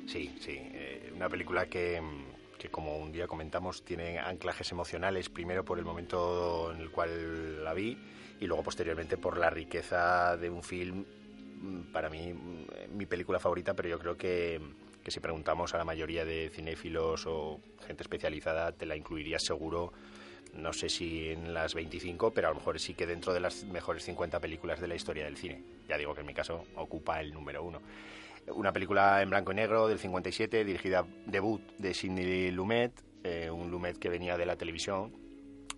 Sí, sí, eh, una película que mm, que como un día comentamos tiene anclajes emocionales, primero por el momento en el cual la vi y luego posteriormente por la riqueza de un film, mm, para mí mm, mi película favorita, pero yo creo que, que si preguntamos a la mayoría de cinéfilos o gente especializada, te la incluirías seguro no sé si en las 25, pero a lo mejor sí que dentro de las mejores 50 películas de la historia del cine. Ya digo que en mi caso ocupa el número uno una película en blanco y negro del 57, dirigida debut de Sidney Lumet, eh, un Lumet que venía de la televisión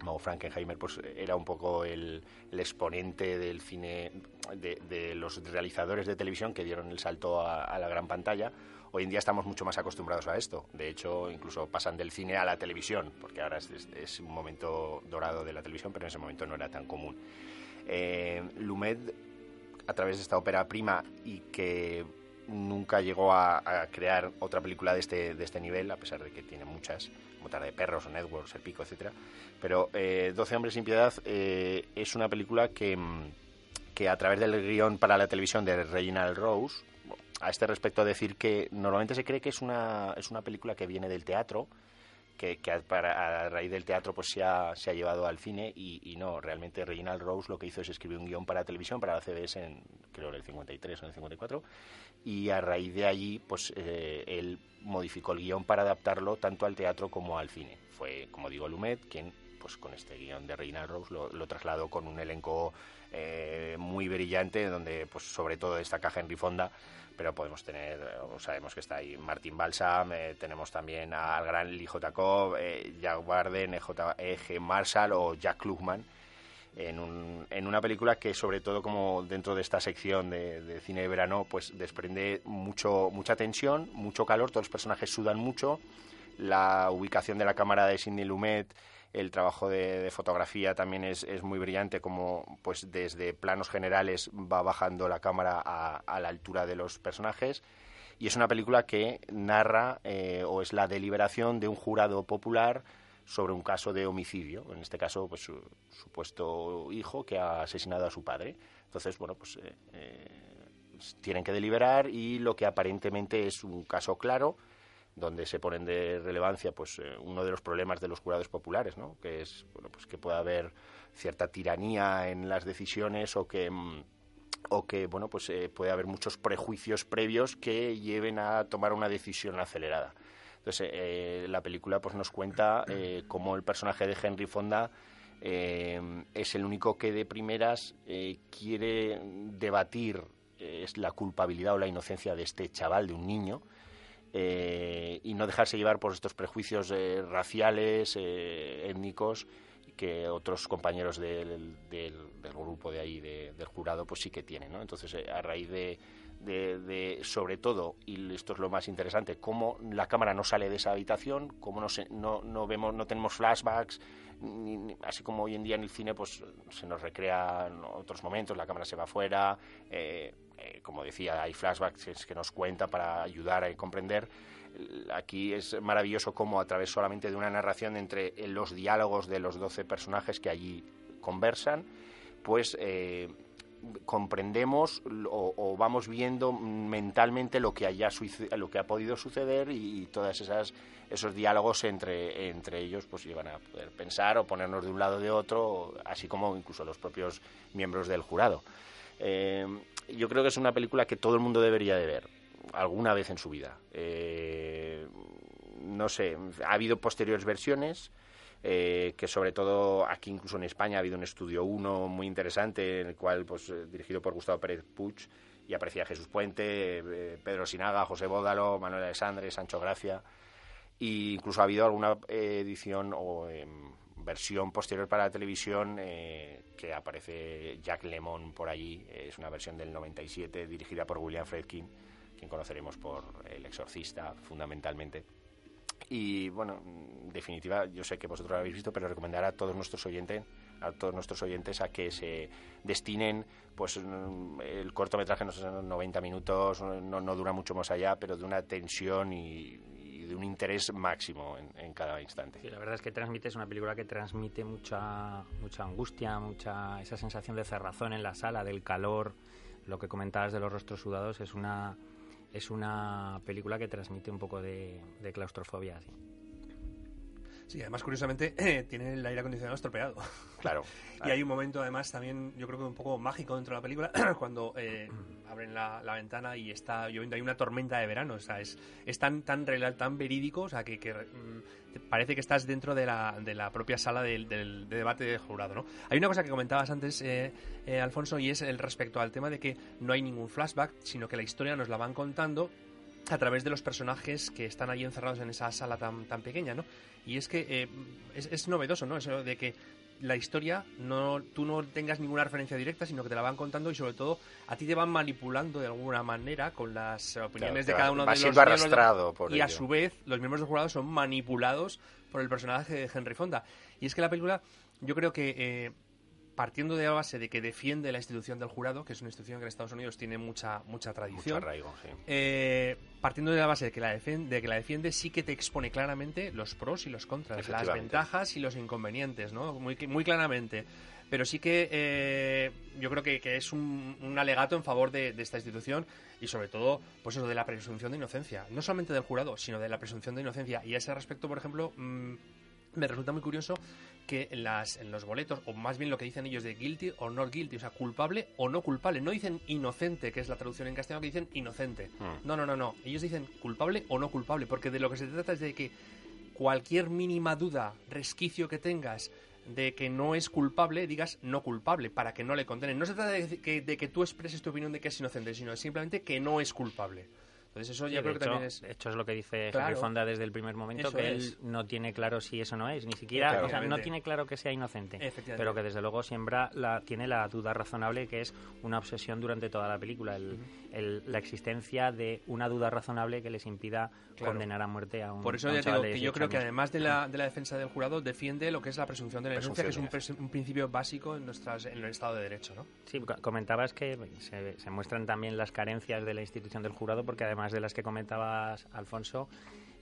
Mago Frankenheimer pues era un poco el, exponente del cine de, los realizadores de televisión que dieron el salto a, la gran pantalla. Hoy en día estamos mucho más acostumbrados a esto. De hecho, incluso pasan del cine a la televisión, porque ahora es, un momento dorado de la televisión, pero en ese momento no era tan común. Eh, Lumet, a través de esta ópera prima y que nunca llegó a, crear otra película de este, de este nivel, a pesar de que tiene muchas, como Tarde de Perros o Networks, El Pico, etcétera. Pero eh, 12 Hombres sin Piedad eh, es una película que, que a través del guion para la televisión de Reginald Rose, a este respecto decir que normalmente se cree que es una, es una película que viene del teatro, que, a raíz del teatro pues se ha, se ha llevado al cine y, no, realmente Reginald Rose lo que hizo es escribir un guion para televisión, para la CBS en creo en el 53 o en el 54 y a raíz de allí pues eh, él modificó el guion para adaptarlo tanto al teatro como al cine. Fue, como digo, Lumet quien pues con este guion de Reginald Rose lo, trasladó con un elenco eh, muy brillante donde pues sobre todo destaca Henry Fonda pero podemos tener, sabemos que está ahí Martin Balsam, eh, tenemos también al gran Lee J. Cobb, eh, Jack Warden, E.G. Marshall o Jack Klugman, en, un, en una película que sobre todo como dentro de esta sección de, cine de verano pues desprende mucho mucha tensión, mucho calor, todos los personajes sudan mucho, la ubicación de la cámara de Sidney Lumet el trabajo de, fotografía también es, muy brillante, como pues desde planos generales va bajando la cámara a, la altura de los personajes. Y es una película que narra eh, o es la deliberación de un jurado popular sobre un caso de homicidio, en este caso, pues su supuesto hijo que ha asesinado a su padre. Entonces, bueno, pues eh, eh, tienen que deliberar y lo que aparentemente es un caso claro donde se ponen de relevancia pues eh, uno de los problemas de los jurados populares, ¿no? que es bueno, pues que pueda haber cierta tiranía en las decisiones o que mm, o que bueno pues eh, puede haber muchos prejuicios previos que lleven a tomar una decisión acelerada. Entonces eh, la película pues nos cuenta cómo el personaje de Henry Fonda es el único que de primeras quiere debatir es la culpabilidad o la inocencia de este chaval, de un niño, eh, y no dejarse llevar por estos prejuicios eh, raciales, eh, étnicos, que otros compañeros del, del, grupo de ahí, del jurado, pues sí que tienen. ¿no? Entonces, a raíz de, de, sobre todo, y esto es lo más interesante, cómo la cámara no sale de esa habitación, cómo no, se, no, no, vemos, no tenemos flashbacks, así como hoy en día en el cine pues se nos recrean otros momentos, la cámara se va afuera, eh, eh, como decía, hay flashbacks que nos cuenta para ayudar a comprender. Aquí es maravilloso cómo a través solamente de una narración entre los diálogos de los 12 personajes que allí conversan, pues eh, comprendemos o, vamos viendo mentalmente lo que haya lo que ha podido suceder y, todas esas esos diálogos entre entre ellos pues llevan a poder pensar o ponernos de un lado o de otro así como incluso los propios miembros del jurado eh, yo creo que es una película que todo el mundo debería de ver alguna vez en su vida. Eh, no sé, ha habido posteriores versiones. Eh, que sobre todo aquí incluso en España ha habido un estudio 1 muy interesante en el cual pues eh, dirigido por Gustavo Pérez Puig y aparecía Jesús Puente, Pedro Sinaga, José Bódalo, Manuel Alessandre, Sancho Gracia e incluso ha habido alguna edición o em, versión posterior para la televisión eh, que aparece Jack Lemon por allí, es una versión del 97 dirigida por William Friedkin, quien conoceremos por El Exorcista fundamentalmente. Y bueno, en definitiva, yo sé que vosotros lo habéis visto, pero recomendar a todos nuestros oyentes a todos nuestros oyentes a que se destinen pues el cortometraje no son 90 minutos no, no dura mucho más allá pero de una tensión y, de un interés máximo en, cada instante. la verdad es que transmite, es una película que transmite mucha, mucha angustia, mucha esa sensación de cerrazón en la sala, del calor, lo que comentabas de los rostros sudados, es una, es una película que transmite un poco de, claustrofobia. Sí, además, curiosamente, tiene el aire acondicionado estropeado. Claro. y hay un momento, además, también yo creo que un poco mágico dentro de la película, cuando eh, abren la, ventana y está lloviendo. Hay una tormenta de verano. O sea, es, es tan, tan real, tan verídico, o sea, que, que mm, parece que estás dentro de la, de la propia sala del, del debate de jurado, ¿no? Hay una cosa que comentabas antes, eh, eh, Alfonso, y es el respecto al tema de que no hay ningún flashback, sino que la historia nos la van contando a través de los personajes que están ahí encerrados en esa sala tan, tan pequeña, ¿no? Y es que eh, es, es novedoso, ¿no? Eso de que la historia no tú no tengas ninguna referencia directa, sino que te la van contando y sobre todo a ti te van manipulando de alguna manera con las opiniones Claro, de cada uno va de los de- arrastrado por y a su vez los miembros del jurado son manipulados por el personaje de Henry Fonda. Y es que la película yo creo que eh, partiendo de la base de que defiende la institución del jurado, que es una institución que en Estados Unidos tiene mucha mucha Mucho tradición, arraigo, sí. eh, partiendo de la base de que, la de que la defiende, sí que te expone claramente los pros y los contras, las ventajas y los inconvenientes, ¿no? Muy, muy claramente. Pero sí que eh, yo creo que, que es un, un alegato en favor de, de esta institución y sobre todo, pues eso de la presunción de inocencia. No solamente del jurado, sino de la presunción de inocencia. Y a ese respecto, por ejemplo, mm, me resulta muy curioso que en, las, en los boletos, o más bien lo que dicen ellos de guilty o not guilty, o sea, culpable o no culpable. No dicen inocente, que es la traducción en castellano, que dicen inocente. Mm. No, no, no, no. Ellos dicen culpable o no culpable, porque de lo que se trata es de que cualquier mínima duda, resquicio que tengas de que no es culpable, digas no culpable, para que no le condenen. No se trata de que, de que tú expreses tu opinión de que es inocente, sino simplemente que no es culpable. Entonces eso Sí, yo creo que hecho, también es... de hecho, es lo que dice Claro. Henry Fonda desde el primer momento, Eso que es. él no tiene claro si eso no es, ni siquiera, Claro. o sea, no tiene claro que sea inocente, pero que desde luego siembra la, tiene la duda razonable, que es una obsesión durante toda la película, el- el- la existencia de una duda razonable que les impida Claro. condenar a muerte a un Por eso un ya digo que yo 18 creo que además de la, de la defensa del jurado defiende lo que es la presunción de la inocencia, que es un, un principio básico en, nuestras, en el Estado de Derecho, ¿no? Sí, co- comentabas que se, se muestran también las carencias de la institución del jurado, porque además de las que comentabas, Alfonso,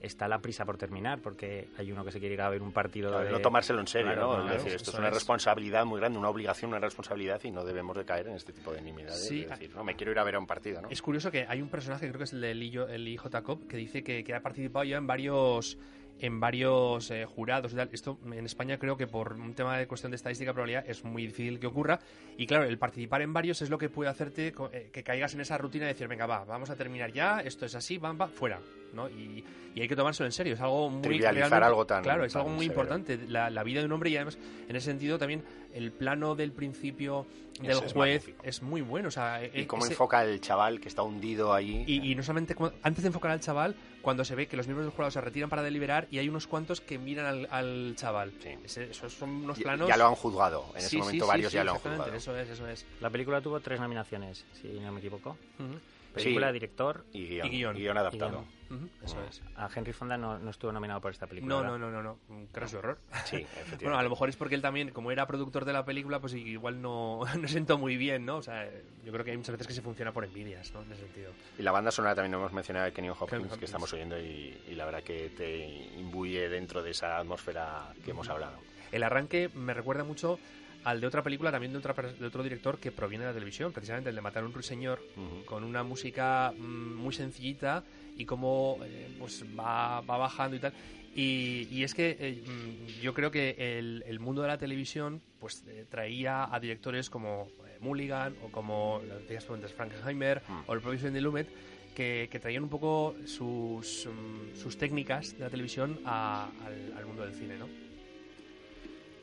está la prisa por terminar, porque hay uno que se quiere ir a ver un partido Claro, de... no tomárselo en serio, Claro, ¿no? claro, es decir, esto es una es. responsabilidad muy grande, una obligación, una responsabilidad y no debemos de caer en este tipo de nimiedades. Sí. Es decir, no, me quiero ir a ver a un partido, ¿no? Es curioso que hay un personaje, creo que es el de Lee, el Lee J. Cobb, que dice que, que ha participado ya en varios en varios eh, jurados y tal. Esto en España creo que por un tema de cuestión de estadística probabilidad es muy difícil que ocurra. Y claro, el participar en varios es lo que puede hacerte eh, que caigas en esa rutina de decir, venga, va, vamos a terminar ya, esto es así, va, fuera. ¿No? Y, y hay que tomárselo en serio. Es algo muy Trivializar algo tan- Claro, es tan algo muy severo. importante. La, la vida de un hombre y además, en ese sentido, también el plano del principio del es juez magnífico. es muy bueno. O sea, Y e- cómo ese- enfoca el chaval que está hundido ahí. y, y no solamente antes de enfocar al chaval, cuando se ve que los miembros del jurado se retiran para deliberar y hay unos cuantos que miran al, al chaval. Sí. Esos son unos Ya- planos. ya lo han juzgado. En Sí, ese sí, momento sí, varios sí, ya lo han juzgado. Eso es, eso es. La película tuvo tres nominaciones, si no me equivoco. Ujú, Película, Sí. director. Y guion, Y guion. y guion adaptado. Ujú, eso es. A Henry Fonda no, no estuvo nominado por esta película. No, ¿verdad? no, no, no, no. Un craso error. Sí, efectivamente. Bueno, a lo mejor es porque él también, como era productor de la película, pues igual no, no sentó muy bien, ¿no? O sea, yo creo que hay muchas veces que se funciona por envidias, ¿no? En ese sentido. Y la banda sonora también hemos mencionado de Kenny Hopkins, Kenny que Hopkins. estamos oyendo y, y la verdad que te imbuye dentro de esa atmósfera que hemos hablado. El arranque me recuerda mucho al de otra película, también de, otra, de otro director que proviene de la televisión, precisamente el de Matar a un ruiseñor, Ujú. con una música mm, muy sencillita y cómo eh, pues va, va bajando y tal. Y, y es que eh, mm, yo creo que el, el mundo de la televisión pues eh, traía a directores como eh, Mulligan o como las Frankenheimer Mm. o el propio Sidney Lumet que, que traían un poco sus, mm, sus técnicas de la televisión a- al, al mundo del cine, ¿no?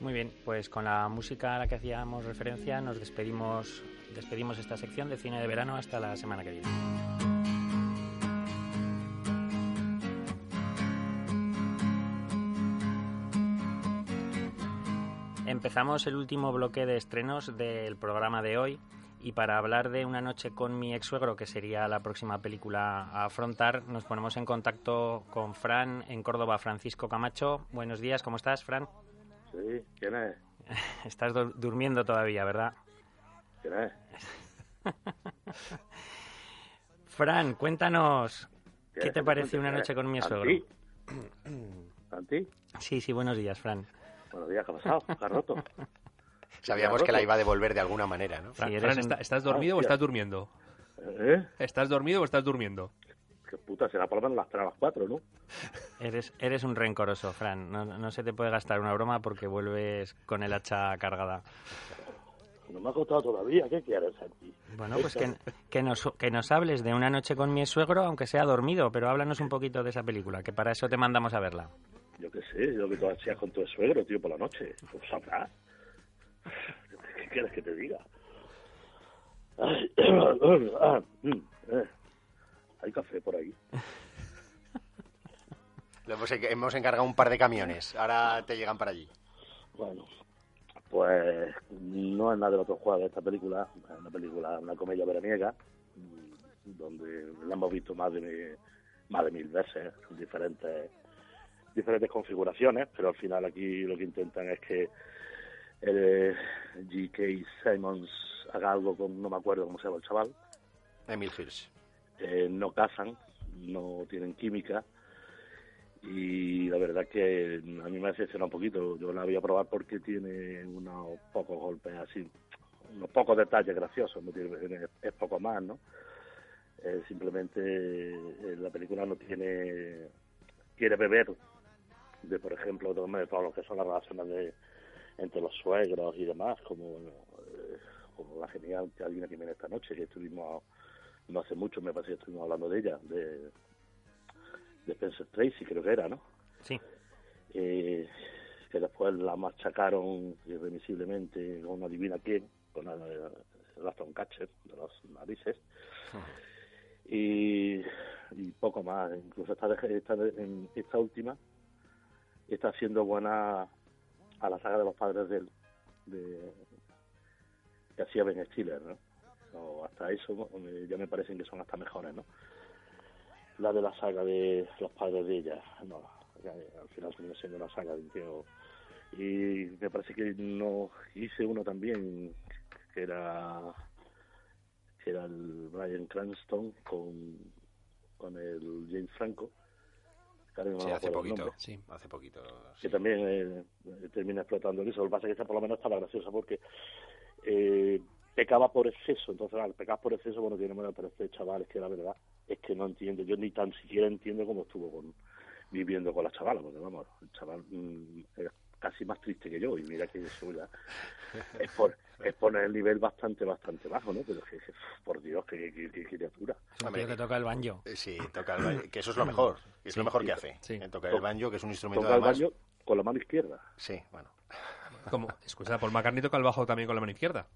Muy bien, pues con la música a la que hacíamos referencia nos despedimos, despedimos esta sección de cine de verano hasta la semana que viene. Empezamos el último bloque de estrenos del programa de hoy y para hablar de Una noche con mi ex suegro, que sería la próxima película a afrontar, nos ponemos en contacto con Fran en Córdoba, Francisco Camacho. Buenos días, ¿cómo estás, Fran? Sí, ¿quién es? Estás dur- durmiendo todavía, ¿verdad? ¿Quién es? Fran, cuéntanos, ¿qué ¿Quieres te parece una ¿Quién noche con mi ¿Santi? suegro? ¿Santi? Sí, sí, buenos días, Fran. Buenos días, ¿qué ha pasado? ¿Qué has roto? Sabíamos que la iba a devolver de alguna manera, ¿no? Fran, Sí, eres Fran, un- ¿está- ¿estás dormido o estás durmiendo? ¿Eh? ¿Estás dormido o estás durmiendo? Qué puta, será por lo menos las 3 a las 4, ¿no? Eres, eres un rencoroso, Fran. No, no se te puede gastar una broma porque vuelves con el hacha cargada. No me ha costado todavía, ¿qué quieres, Santi? Bueno, pues que, que, nos, que nos hables de una noche con mi suegro, aunque sea dormido, pero háblanos un poquito de esa película, que para eso te mandamos a verla. Yo qué sé, yo que tú hacías con tu suegro, tío, por la noche. Pues sabrás. ¿Qué quieres que te diga? Ah, mm, eh. Hay café por ahí. Hemos, hemos encargado un par de camiones. Ahora te llegan para allí. Bueno, pues no es nada del otro juego de esta película. Es una película, una comedia veraniega, mm, donde la hemos visto más de, más de mil veces, en diferentes, diferentes configuraciones, pero al final aquí lo que intentan es que el G.K. Simons haga algo con, no me acuerdo cómo se llama el chaval. Emil Hirsch. Eh, no cazan, no tienen química y la verdad que a mí me decepciona un poquito. Yo la voy a probar porque tiene unos pocos golpes así, unos pocos detalles graciosos, no tiene, es poco más, ¿no? Eh, simplemente eh, la película no tiene, quiere beber de, por ejemplo, de todo lo que son las relaciones de, entre los suegros y demás, como, eh, como la genial que alguien que viene esta noche, que estuvimos no hace mucho, me parece que estuvimos hablando de ella, de de Spencer Tracy, creo que era, ¿no? Sí. Eh, que después la machacaron irremisiblemente con una divina quién, con el, el Catcher de las narices. y, y, poco más. Incluso esta, esta, esta última está haciendo buena a la saga de los padres del de, que hacía Ben Stiller, ¿no? O hasta eso ya me parecen que son hasta mejores, ¿no? la de la saga de los padres de ella. No, al final viene siendo una saga de. Y me parece que no hice uno también que era que era el Brian Cranston con, con el James Franco. Sí, hace poquito, sí, hace poquito. Que también eh, termina explotando eso. Lo que pasa es que esta por lo menos estaba graciosa porque eh, pecaba por exceso. Entonces, al pecar por exceso, bueno, tiene menos, pero este chaval es que la verdad es que no entiendo, yo ni tan siquiera entiendo cómo estuvo con, viviendo con la chavala, porque vamos, el chaval mm, es casi más triste que yo, y mira que eso ya es, por, es poner el nivel bastante, bastante bajo, ¿no? Pero que, por Dios, qué, criatura. Hombre, que toca el banjo. Eh, sí, toca el banjo, que eso es lo mejor, es lo mejor que hace. Sí. Eh, toca el banjo, que es un instrumento toca el banjo con la mano izquierda. Sí, bueno. Como, escucha, Paul McCartney toca el bajo también con la mano izquierda.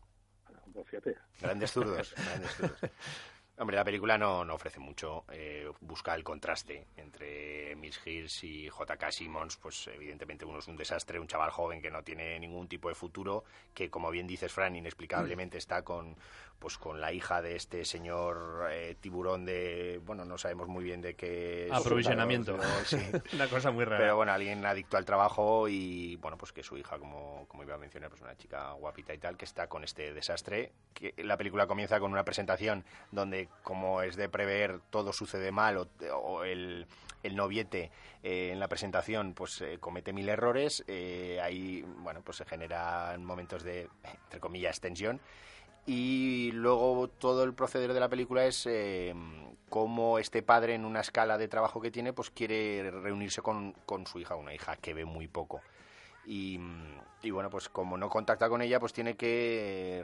Pues fíjate. Grandes zurdos, grandes zurdos. Hombre, la película no, no ofrece mucho. Eh, busca el contraste entre Miss Hills y J.K. Simmons. Pues evidentemente uno es un desastre, un chaval joven que no tiene ningún tipo de futuro, que como bien dices, Fran, inexplicablemente está con pues con la hija de este señor eh, tiburón de bueno no sabemos muy bien de qué aprovisionamiento sí. una cosa muy rara pero bueno alguien adicto al trabajo y bueno pues que su hija como, como iba a mencionar pues una chica guapita y tal que está con este desastre que la película comienza con una presentación donde como es de prever todo sucede mal o, el, el noviete eh, en la presentación pues eh, comete mil errores ahí bueno pues se generan momentos de entre comillas tensión y luego todo el proceder de la película es eh, cómo este padre en una escala de trabajo que tiene pues quiere reunirse con, con su hija, una hija que ve muy poco. Y, bueno, pues como no contacta con ella, pues tiene que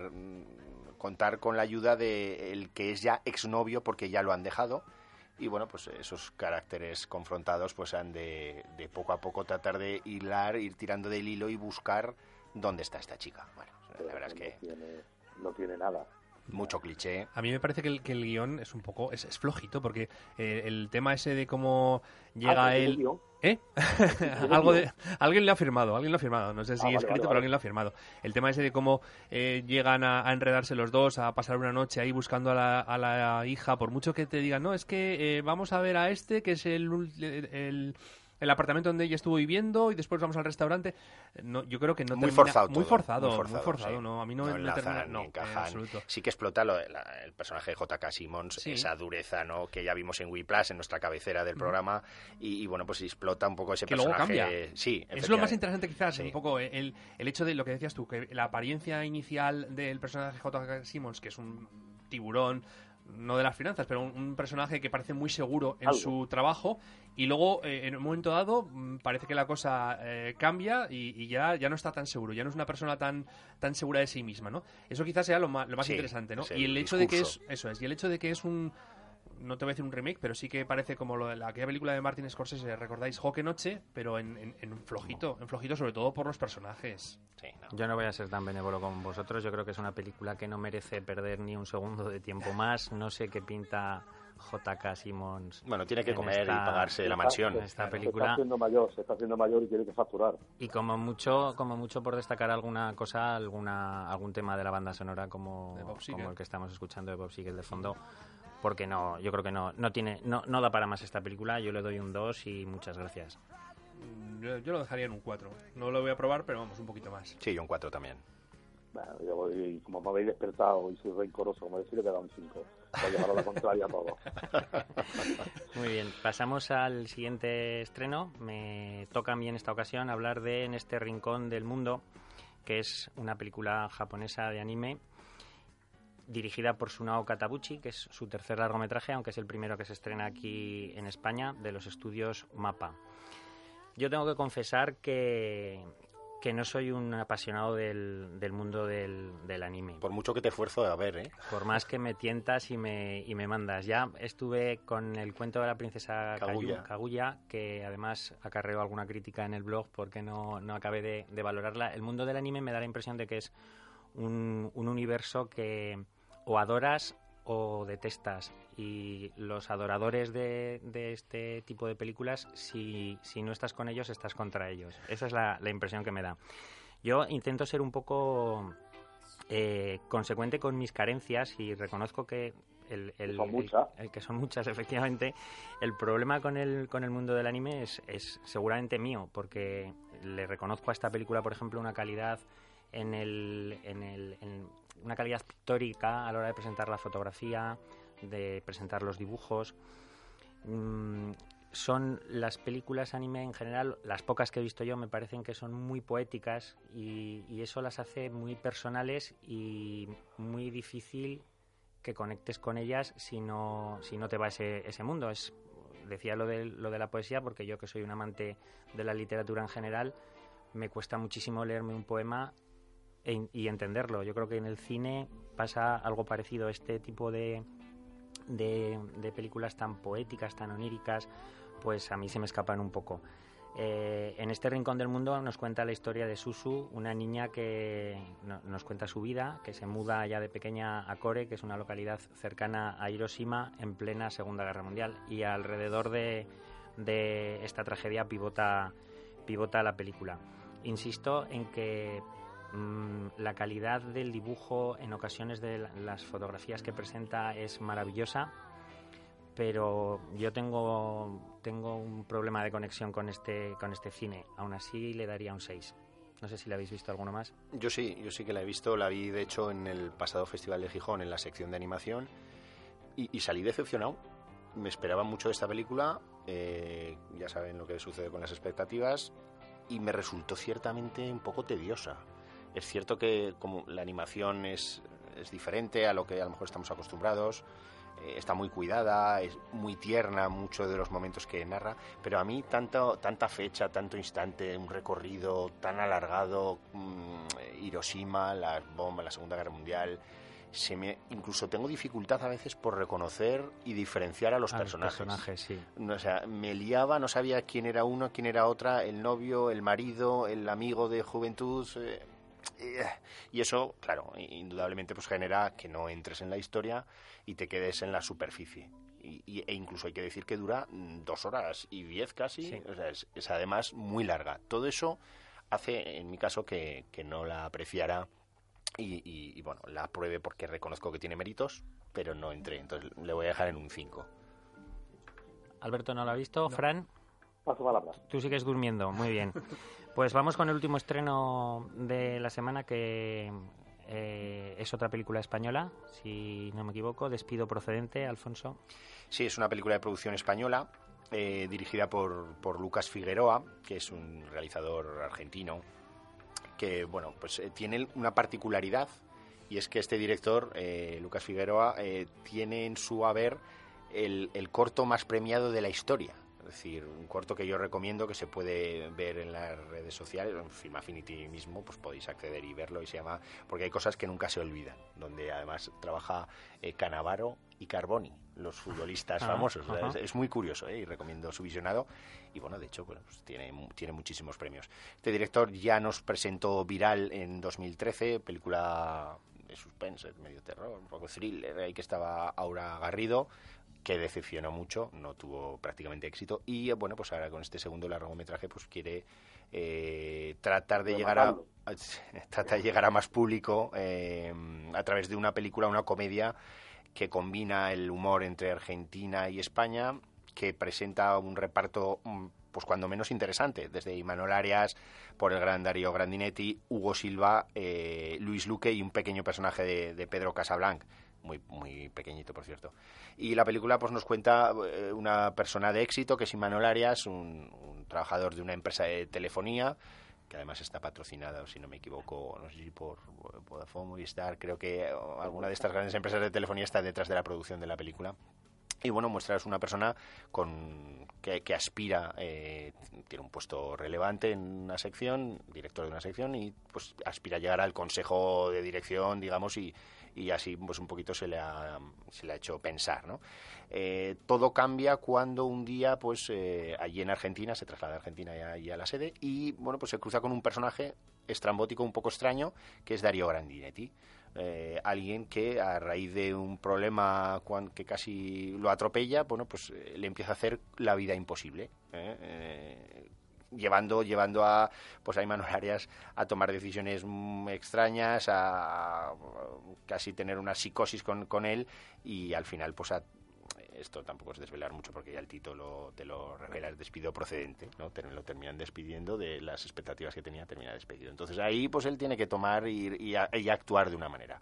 contar con la ayuda de el que es ya exnovio porque ya lo han dejado. Y bueno, pues esos caracteres confrontados pues han de, de poco a poco tratar de hilar, ir tirando del hilo y buscar dónde está esta chica. Bueno, la verdad es que no tiene nada. Mucho cliché. A mí me parece que el, que el guion es un poco. es, flojito, porque eh, el tema ese de cómo llega ah, él. ¿Eh? Algo de, alguien le ha firmado, alguien lo ha firmado. No sé si ah, es escrito, pero alguien lo ha firmado. El tema ese de cómo eh, llegan a, enredarse los dos, a pasar una noche ahí buscando a la, a la hija, por mucho que te digan, no, es que eh, vamos a ver a este, que es el, el el apartamento donde ella estuvo viviendo y después vamos al restaurante. No, yo creo que no muy forzado muy forzado, muy forzado, no, a mí no, me termina, no, Sí que explota lo, el personaje de J.K. Simmons, esa dureza, ¿no? Que ya vimos en Wii Plus, en nuestra cabecera del programa y, bueno, pues explota un poco ese que personaje. Luego cambia. Sí, es lo más interesante quizás, un poco el, el hecho de lo que decías tú, que la apariencia inicial del personaje J.K. Simmons, que es un tiburón no de las finanzas, pero un, personaje que parece muy seguro en su trabajo y luego eh, en un momento dado mm, parece que la cosa eh, cambia y, ya, ya no está tan seguro, ya no es una persona tan, tan segura de sí misma, ¿no? Eso quizás sea lo más, lo más interesante, ¿no? Y el, hecho de que es, eso es, y el hecho de que es un, no te voy a decir un remake, pero sí que parece como lo de la, aquella película de Martin Scorsese, recordáis, Joque Noche, pero en, en, flojito, en flojito sobre todo por los personajes. Yo no voy a ser tan benévolo como vosotros, yo creo que es una película que no merece perder ni un segundo de tiempo más, no sé qué pinta JK Simmons. Bueno, tiene que comer esta- y pagarse la mansión. en esta Se está película. haciendo mayor, se está haciendo mayor y tiene que facturar. Y como mucho, como mucho por destacar alguna cosa, alguna, algún tema de la banda sonora como, como el que estamos escuchando de Bob Seger de fondo, porque no, yo creo que no, no tiene, no, no da para más esta película. Yo le doy un 2 y muchas gracias. Yo, yo lo dejaría en un 4. No lo voy a probar, pero vamos, un poquito más. Sí, yo un 4 también. Bueno, yo voy, como me habéis despertado y soy rencoroso, como decir, le he dado un 5. Voy a llevar a la contraria a todo. Muy bien, pasamos al siguiente estreno. Me toca a mí en esta ocasión hablar de En este rincón del mundo, que es una película japonesa de anime dirigida por Sunao Katabuchi, que es su tercer largometraje, aunque es el primero que se estrena aquí en España, de los estudios MAPA. Yo tengo que confesar que, que no soy un apasionado del, del mundo del, del anime. Por mucho que te esfuerzo a ver, ¿eh? Por más que me tientas y me, y me mandas. Ya estuve con el cuento de la princesa Kaguya. Que además acarreó alguna crítica en el blog porque no, no acabé de, de valorarla. El mundo del anime me da la impresión de que es un, un universo que o adoras o detestas. Y los adoradores de, de este tipo de películas, si, si no estás con ellos, estás contra ellos. Esa es la, la impresión que me da. Yo intento ser un poco eh, consecuente con mis carencias y reconozco que el, el- Son el- muchas. el que son muchas efectivamente el problema con el con el mundo del anime es, es seguramente mío porque le reconozco a esta película por ejemplo una calidad en el, en el en una calidad pictórica a la hora de presentar la fotografía de presentar los dibujos Mm, son las películas anime en general, las pocas que he visto yo, me parecen que son muy poéticas y, y eso las hace muy personales y muy difícil que conectes con ellas si no, si no te va ese, ese mundo. Es, decía lo de, lo de la poesía porque yo que soy un amante de la literatura en general, me cuesta muchísimo leerme un poema e- y entenderlo. Yo creo que en el cine pasa algo parecido. Este tipo de, de, de películas tan poéticas, tan oníricas, pues a mí se me escapan un poco. Eh, en este rincón del mundo nos cuenta la historia de Susu, una niña que no- nos cuenta su vida, que se muda ya de pequeña a Kore, que es una localidad cercana a Hiroshima en plena Segunda Guerra Mundial. Y alrededor de, de esta tragedia pivota, pivota la película. Insisto en que mm, la calidad del dibujo en ocasiones de la- las fotografías que presenta es maravillosa pero yo tengo, tengo un problema de conexión con este, con este cine. Aún así le daría un 6. No sé si le habéis visto alguno más. Yo sí, yo sí que la he visto, la vi de hecho en el pasado Festival de Gijón en la sección de animación y, y salí decepcionado. Me esperaba mucho de esta película, eh, ya saben lo que sucede con las expectativas y me resultó ciertamente un poco tediosa. Es cierto que como la animación es, es diferente a lo que a lo mejor estamos acostumbrados, eh, está muy cuidada, es muy tierna muchos de los momentos que narra, pero a mí tanto, tanta fecha, tanto instante, un recorrido tan alargado, mm, Hiroshima, las bombas, la Segunda Guerra Mundial, se me, incluso tengo dificultad a veces por reconocer y diferenciar a los A personajes. personajes, sí. No, o sea, me liaba, no sabía quién era uno, quién era otra, el novio, el marido, el amigo de juventud. eh, y eso, claro, indudablemente pues genera que no entres en la historia y te quedes en la superficie. Y, y- e incluso hay que decir que dura mm, dos horas y diez casi, Sí. o sea, es, es además muy larga. Todo eso hace, en mi caso, que, que no la apreciara y, y- y, bueno, la apruebe porque reconozco que tiene méritos, pero no entré, entonces le voy a dejar en un 5. Alberto no lo ha visto. Fran, Paso palabra. tú sigues durmiendo. Muy bien. Pues vamos con el último estreno de la semana que eh, es otra película española, si no me equivoco. Despido procedente, Alfonso. Sí, es una película de producción española, eh, dirigida por, por Lucas Figueroa, que es un realizador argentino, que bueno, pues eh, tiene una particularidad, y es que este director, eh, Lucas Figueroa, eh, tiene en su haber el, el corto más premiado de la historia. Es decir, un corto que yo recomiendo que se puede ver en las redes sociales, en Film Affinity mismo, pues podéis acceder y verlo y se llama, porque hay cosas que nunca se olvidan, donde además trabaja eh, Canavaro y Carboni, los futbolistas Ah, famosos. O sea, ajá. es, es muy curioso ¿eh? y recomiendo su visionado. Y bueno, de hecho, pues tiene, tiene muchísimos premios. Este director ya nos presentó Viral en 2013, película de suspense, medio terror, un poco thriller, ahí que estaba Aura Garrido. Que decepcionó mucho, no tuvo prácticamente éxito y eh, bueno, pues ahora con este segundo largometraje pues quiere eh, tratar de llegar a, tratar de llegar a más público eh, a través de una película, una comedia que combina el humor entre Argentina y España, que presenta un reparto mm, pues cuando menos interesante, desde Imanol Arias, por el gran Darío Grandinetti, Hugo Silva, Luis Luque y un pequeño personaje de, de Pedro Casablanc muy, muy pequeñito, por cierto. Y la película pues nos cuenta eh, una persona de éxito, que es Imanol Arias, un, trabajador de una empresa de telefonía, que además está patrocinada, si no me equivoco, no sé si por Vodafone, Movistar, creo que alguna de estas grandes empresas de telefonía está detrás de la producción de la película. Y bueno, muestras una persona con, que, que aspira, eh, tiene un puesto relevante en una sección, director de una sección, y pues aspira a llegar al consejo de dirección, digamos, y, y así pues un poquito se le ha, se le ha hecho pensar, ¿no? Eh, todo cambia cuando un día, pues eh, allí en Argentina, se traslada a Argentina y a, la sede, y bueno, pues se cruza con un personaje estrambótico un poco extraño, que es Darío Grandinetti. Eh, alguien que a raíz de un problema que casi lo atropella, bueno, pues le empieza a hacer la vida imposible llevando llevando a pues a Imanol Arias a tomar decisiones extrañas a, casi tener una psicosis con, con él y al final pues esto tampoco es desvelar mucho porque ya el título te lo revela el despido procedente no lo terminan despidiendo de las expectativas que tenía termina despedido. Entonces ahí pues él tiene que tomar y, y, actuar de una manera.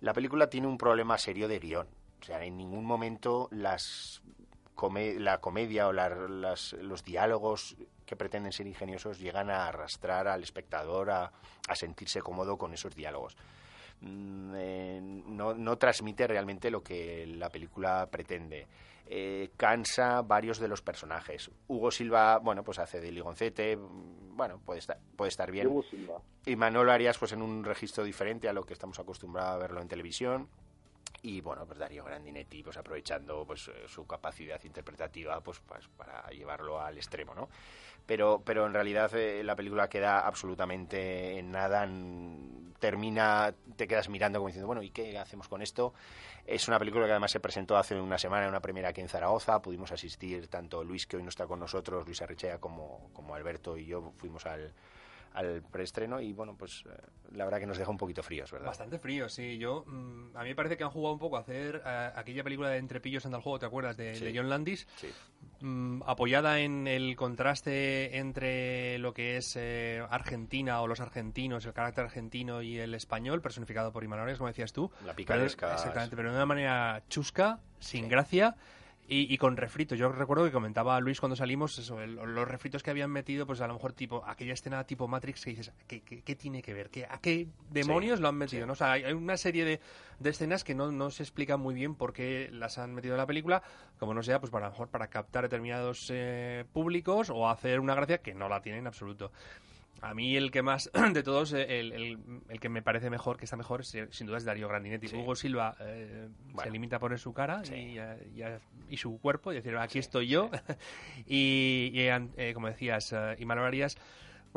La película tiene un problema serio de guion. O sea en ningún momento las la comedia o los diálogos que pretenden ser ingeniosos llegan a arrastrar al espectador a, sentirse cómodo con esos diálogos. Mm, eh, no, transmite realmente lo que la película pretende. Eh, cansa varios de los personajes. Hugo Silva, bueno, pues hace de ligoncete, bueno, puede estar, puede estar bien. Y Manolo Arias, pues en un registro diferente a lo que estamos acostumbrados a verlo en televisión y bueno pues Darío Grandinetti pues aprovechando pues eh, su capacidad interpretativa pues, pues, para llevarlo al extremo no pero pero en realidad eh, la película queda absolutamente en nada termina te quedas mirando como diciendo bueno y qué hacemos con esto es una película que además se presentó hace una semana en una primera aquí en Zaragoza. Pudimos asistir tanto Luis que hoy no está con nosotros Luis Arrechea como como Alberto y yo fuimos al al preestreno y bueno, pues eh, la verdad que nos deja un poquito fríos, ¿verdad? Bastante fríos, sí. Yo, mm, a mí me parece que han jugado un poco a hacer eh, aquella película de Entrepillos anda al juego, ¿te acuerdas? De, John Landis. Sí. Mm, apoyada en el contraste entre lo que es eh, Argentina o los argentinos, el carácter argentino y el español, personificado por Imanol, como decías tú. La picaresca. exactamente, pero de una manera chusca, sin gracia y, con refritos. Yo recuerdo que comentaba Luis cuando salimos eso, los refritos que habían metido, pues a lo mejor tipo aquella escena tipo Matrix que dices, ¿qué, qué, tiene que ver? ¿Qué, ¿A qué demonios lo han metido? ¿no? O sea, hay una serie de, de escenas que no, no, se explica muy bien por qué las han metido en la película, como no sea, pues para, a lo mejor para captar determinados eh, públicos o hacer una gracia que no la tiene en absoluto. A mí el que más de todos, eh, el, el, que me parece mejor, que está mejor, sin duda es Darío Grandinetti. Hugo Silva eh, se limita a poner su cara y, y, su cuerpo y decir, aquí estoy yo. y, eh, como decías, y Arias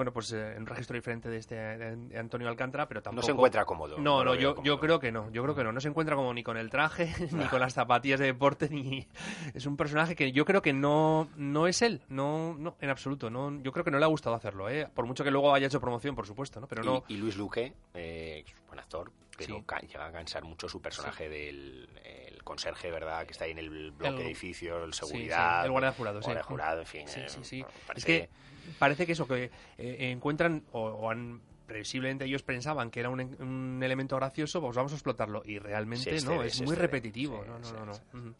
bueno, pues eh, en un registro diferente de este de Antonio Alcántara, pero tampoco... No se encuentra cómodo. No, no, yo, yo creo que no, yo creo que no. No se encuentra como ni con el traje, ni con las zapatillas de deporte, ni... Es un personaje que yo creo que no, no es él, no, no, en absoluto. No, yo creo que no le ha gustado hacerlo, ¿eh? Por mucho que luego haya hecho promoción, por supuesto, ¿no? Pero no... Y, Luis Luque, eh, buen actor, pero llega a cansar mucho su personaje del el conserje, ¿verdad? Que está ahí en el bloque edificio, el seguridad... el guardia jurado, sí. jurado, en fin. Sí, sí, sí. Es que parece que eso, que eh, encuentran o, han previsiblemente ellos pensaban que era un, elemento gracioso, pues vamos a explotarlo. Y realmente no, es muy repetitivo. no, no, no.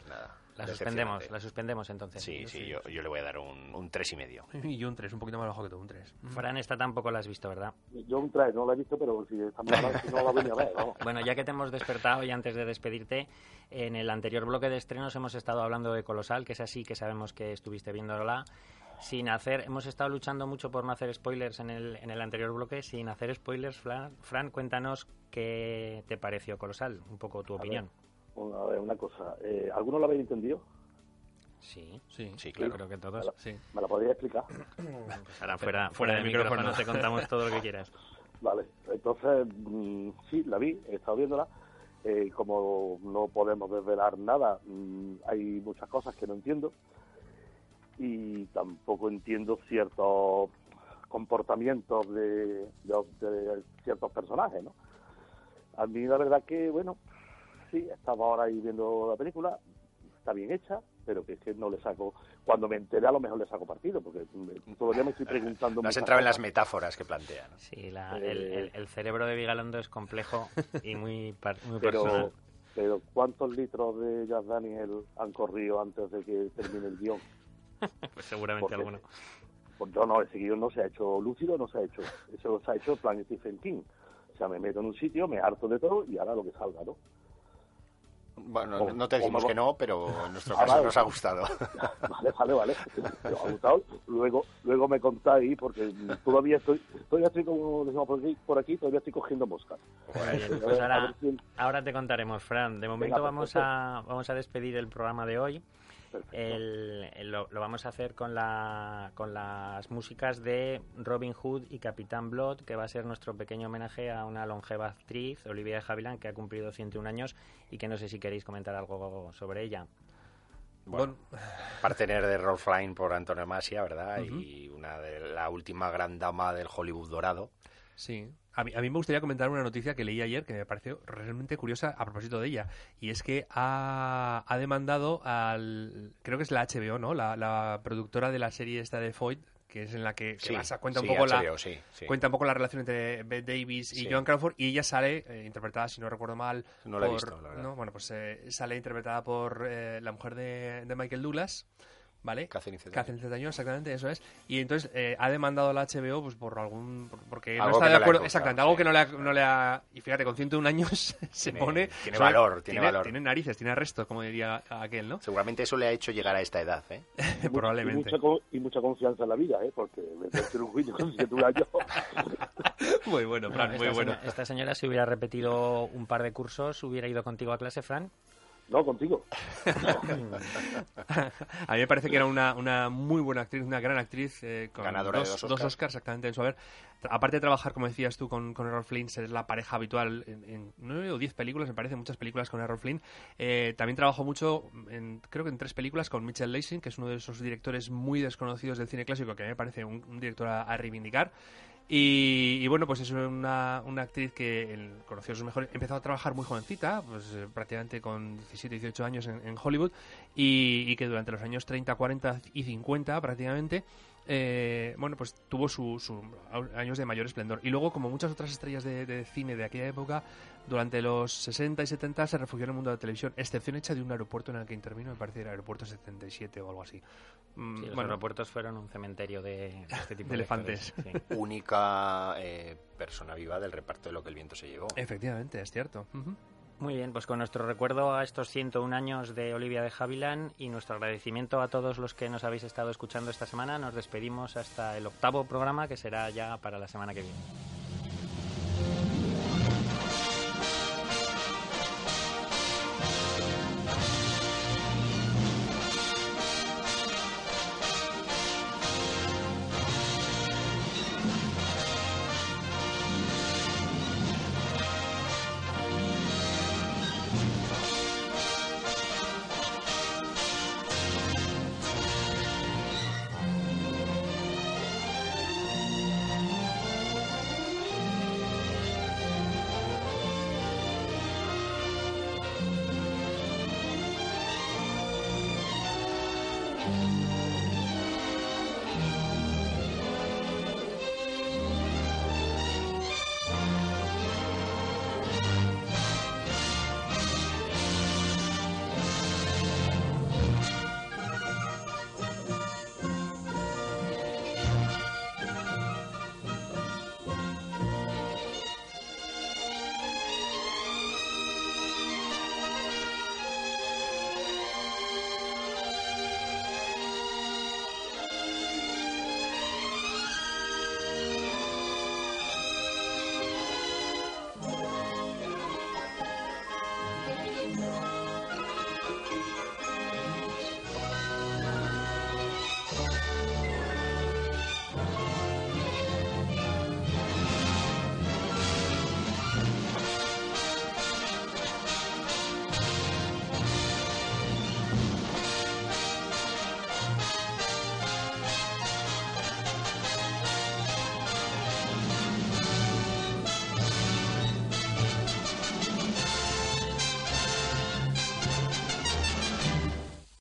La suspendemos, la suspendemos entonces. Sí, sí, yo, yo, le voy a dar un, un 3 y medio. y un 3, un poquito más bajo que tú, un 3. Fran, esta tampoco la has visto, ¿verdad? Yo un 3, no la he visto, pero si está mal, no la voy a ver, vamos. Bueno, ya que te hemos despertado y antes de despedirte, en el anterior bloque de estrenos hemos estado hablando de Colosal, que es así, que sabemos que estuviste viéndola sin hacer, hemos estado luchando mucho por no hacer spoilers en el, en el anterior bloque, sin hacer spoilers, Fran, cuéntanos qué te pareció Colosal, un poco tu opinión. a ver, una cosa, eh, ¿alguno lo habéis entendido? Sí, sí, sí, claro, creo que todos. ¿Me la, podría explicar? Pues ahora fuera, fuera del micrófono te contamos todo lo que quieras. Vale, entonces, mm, sí, la vi, he estado viéndola Eh, como no podemos desvelar nada, mm, hay muchas cosas que no entiendo y tampoco entiendo ciertos comportamientos de, de ciertos personajes, ¿no? A mí la verdad que, bueno, sí, estaba ahora ahí viendo la película, está bien hecha, pero que es que no le saco, cuando me enteré a lo mejor le saco partido, porque todavía me estoy preguntando... No has entrado en las metáforas que plantea. Sí, la, el, el, cerebro de Vigalondo es complejo y muy, muy pero, personal. Pero ¿cuántos litros de Jazz Daniel han corrido antes de que termine el guion? pues seguramente alguno. Pues yo no, ese guion no se ha hecho lúcido, no se ha hecho. Eso se ha hecho plan Stephen King. O sea, me meto en un sitio, me harto de todo y ahora lo que salga, ¿no? Bueno, no te decimos que no, pero en nuestro caso nos ha gustado. Vale, vale, vale. Me ha gustado. Luego, luego me contáis, porque todavía estoy, todavía estoy como decimos por aquí, por aquí todavía estoy cogiendo moscas. pues ahora, ahora te contaremos, Fran. De momento vamos a vamos a despedir el programa de hoy. El, lo, vamos a hacer con, la, con las músicas de Robin Hood y Capitán Blood, que va a ser nuestro pequeño homenaje a una longeva actriz, Olivia de Havilland, que ha cumplido 101 años y que no sé si queréis comentar algo sobre ella. Bueno, partener de Rolf Line por Antonio Masia, ¿verdad? Y una de la última gran dama del Hollywood dorado. Sí, a mí, a mí, me gustaría comentar una noticia que leí ayer que me pareció realmente curiosa a propósito de ella. Y es que ha, ha demandado al. Creo que es la HBO, ¿no? La, la, productora de la serie esta de Foyt, que es en la que, cuenta un poco la cuenta un poco la relación entre Beth Davis y Joan Crawford y ella sale eh, interpretada si no recuerdo mal no la he visto, la verdad. ¿no? bueno pues eh, sale interpretada por eh, la mujer de, de Michael Douglas ¿vale? Catherine Zeta-Jones. exactamente, eso es. Y entonces eh, ha demandado a la HBO pues por algún... porque no está de acuerdo... exactamente, algo que no le, ha, no le ha... Y fíjate, con 101 años se pone... Tiene valor, tiene, valor. Tiene narices, tiene restos, como diría aquel, ¿no? Seguramente eso le ha hecho llegar a esta edad, ¿eh? Probablemente. Y mucha, y mucha, confianza en la vida, ¿eh? Porque me un juicio con 101 años... muy bueno, Fran, muy bueno. esta señora si hubiera repetido un par de cursos, hubiera ido contigo a clase, Fran. No, contigo. a mí me parece que era una, una muy buena actriz, una gran actriz. Eh, con Ganadora dos, de dos Oscars. Oscars. exactamente, en su haber. Aparte de trabajar, como decías tú, con, con Errol Flynn, ser la pareja habitual en, nueve o diez películas, me parece, muchas películas con Errol Flynn. Eh, también trabajó mucho, en, creo que en tres películas, con Mitchell Lacing, que es uno de esos directores muy desconocidos del cine clásico, que a mí me parece un, un director a, a reivindicar. Y, bueno, pues es una, una actriz que el, conoció sus mejores. Empezó a trabajar muy jovencita, pues eh, prácticamente con 17, 18 años en, en Hollywood, y, que durante los años 30, 40 y 50 prácticamente eh, bueno, pues tuvo sus su años de mayor esplendor. Y luego, como muchas otras estrellas de, cine de aquella época, durante los 60 y 70 se refugió en el mundo de la televisión, excepción hecha de un aeropuerto en el que intervino, me parece el aeropuerto 77 o algo así. Sí, los bueno, aeropuertos fueron un cementerio de este tipo de, elefantes. Sí. Única eh, persona viva del reparto de lo que el viento se llevó. Efectivamente, es cierto. Uh -huh. Muy bien, pues con nuestro recuerdo a estos 101 años de Olivia de Havilland y nuestro agradecimiento a todos los que nos habéis estado escuchando esta semana, nos despedimos hasta el octavo programa que será ya para la semana que viene.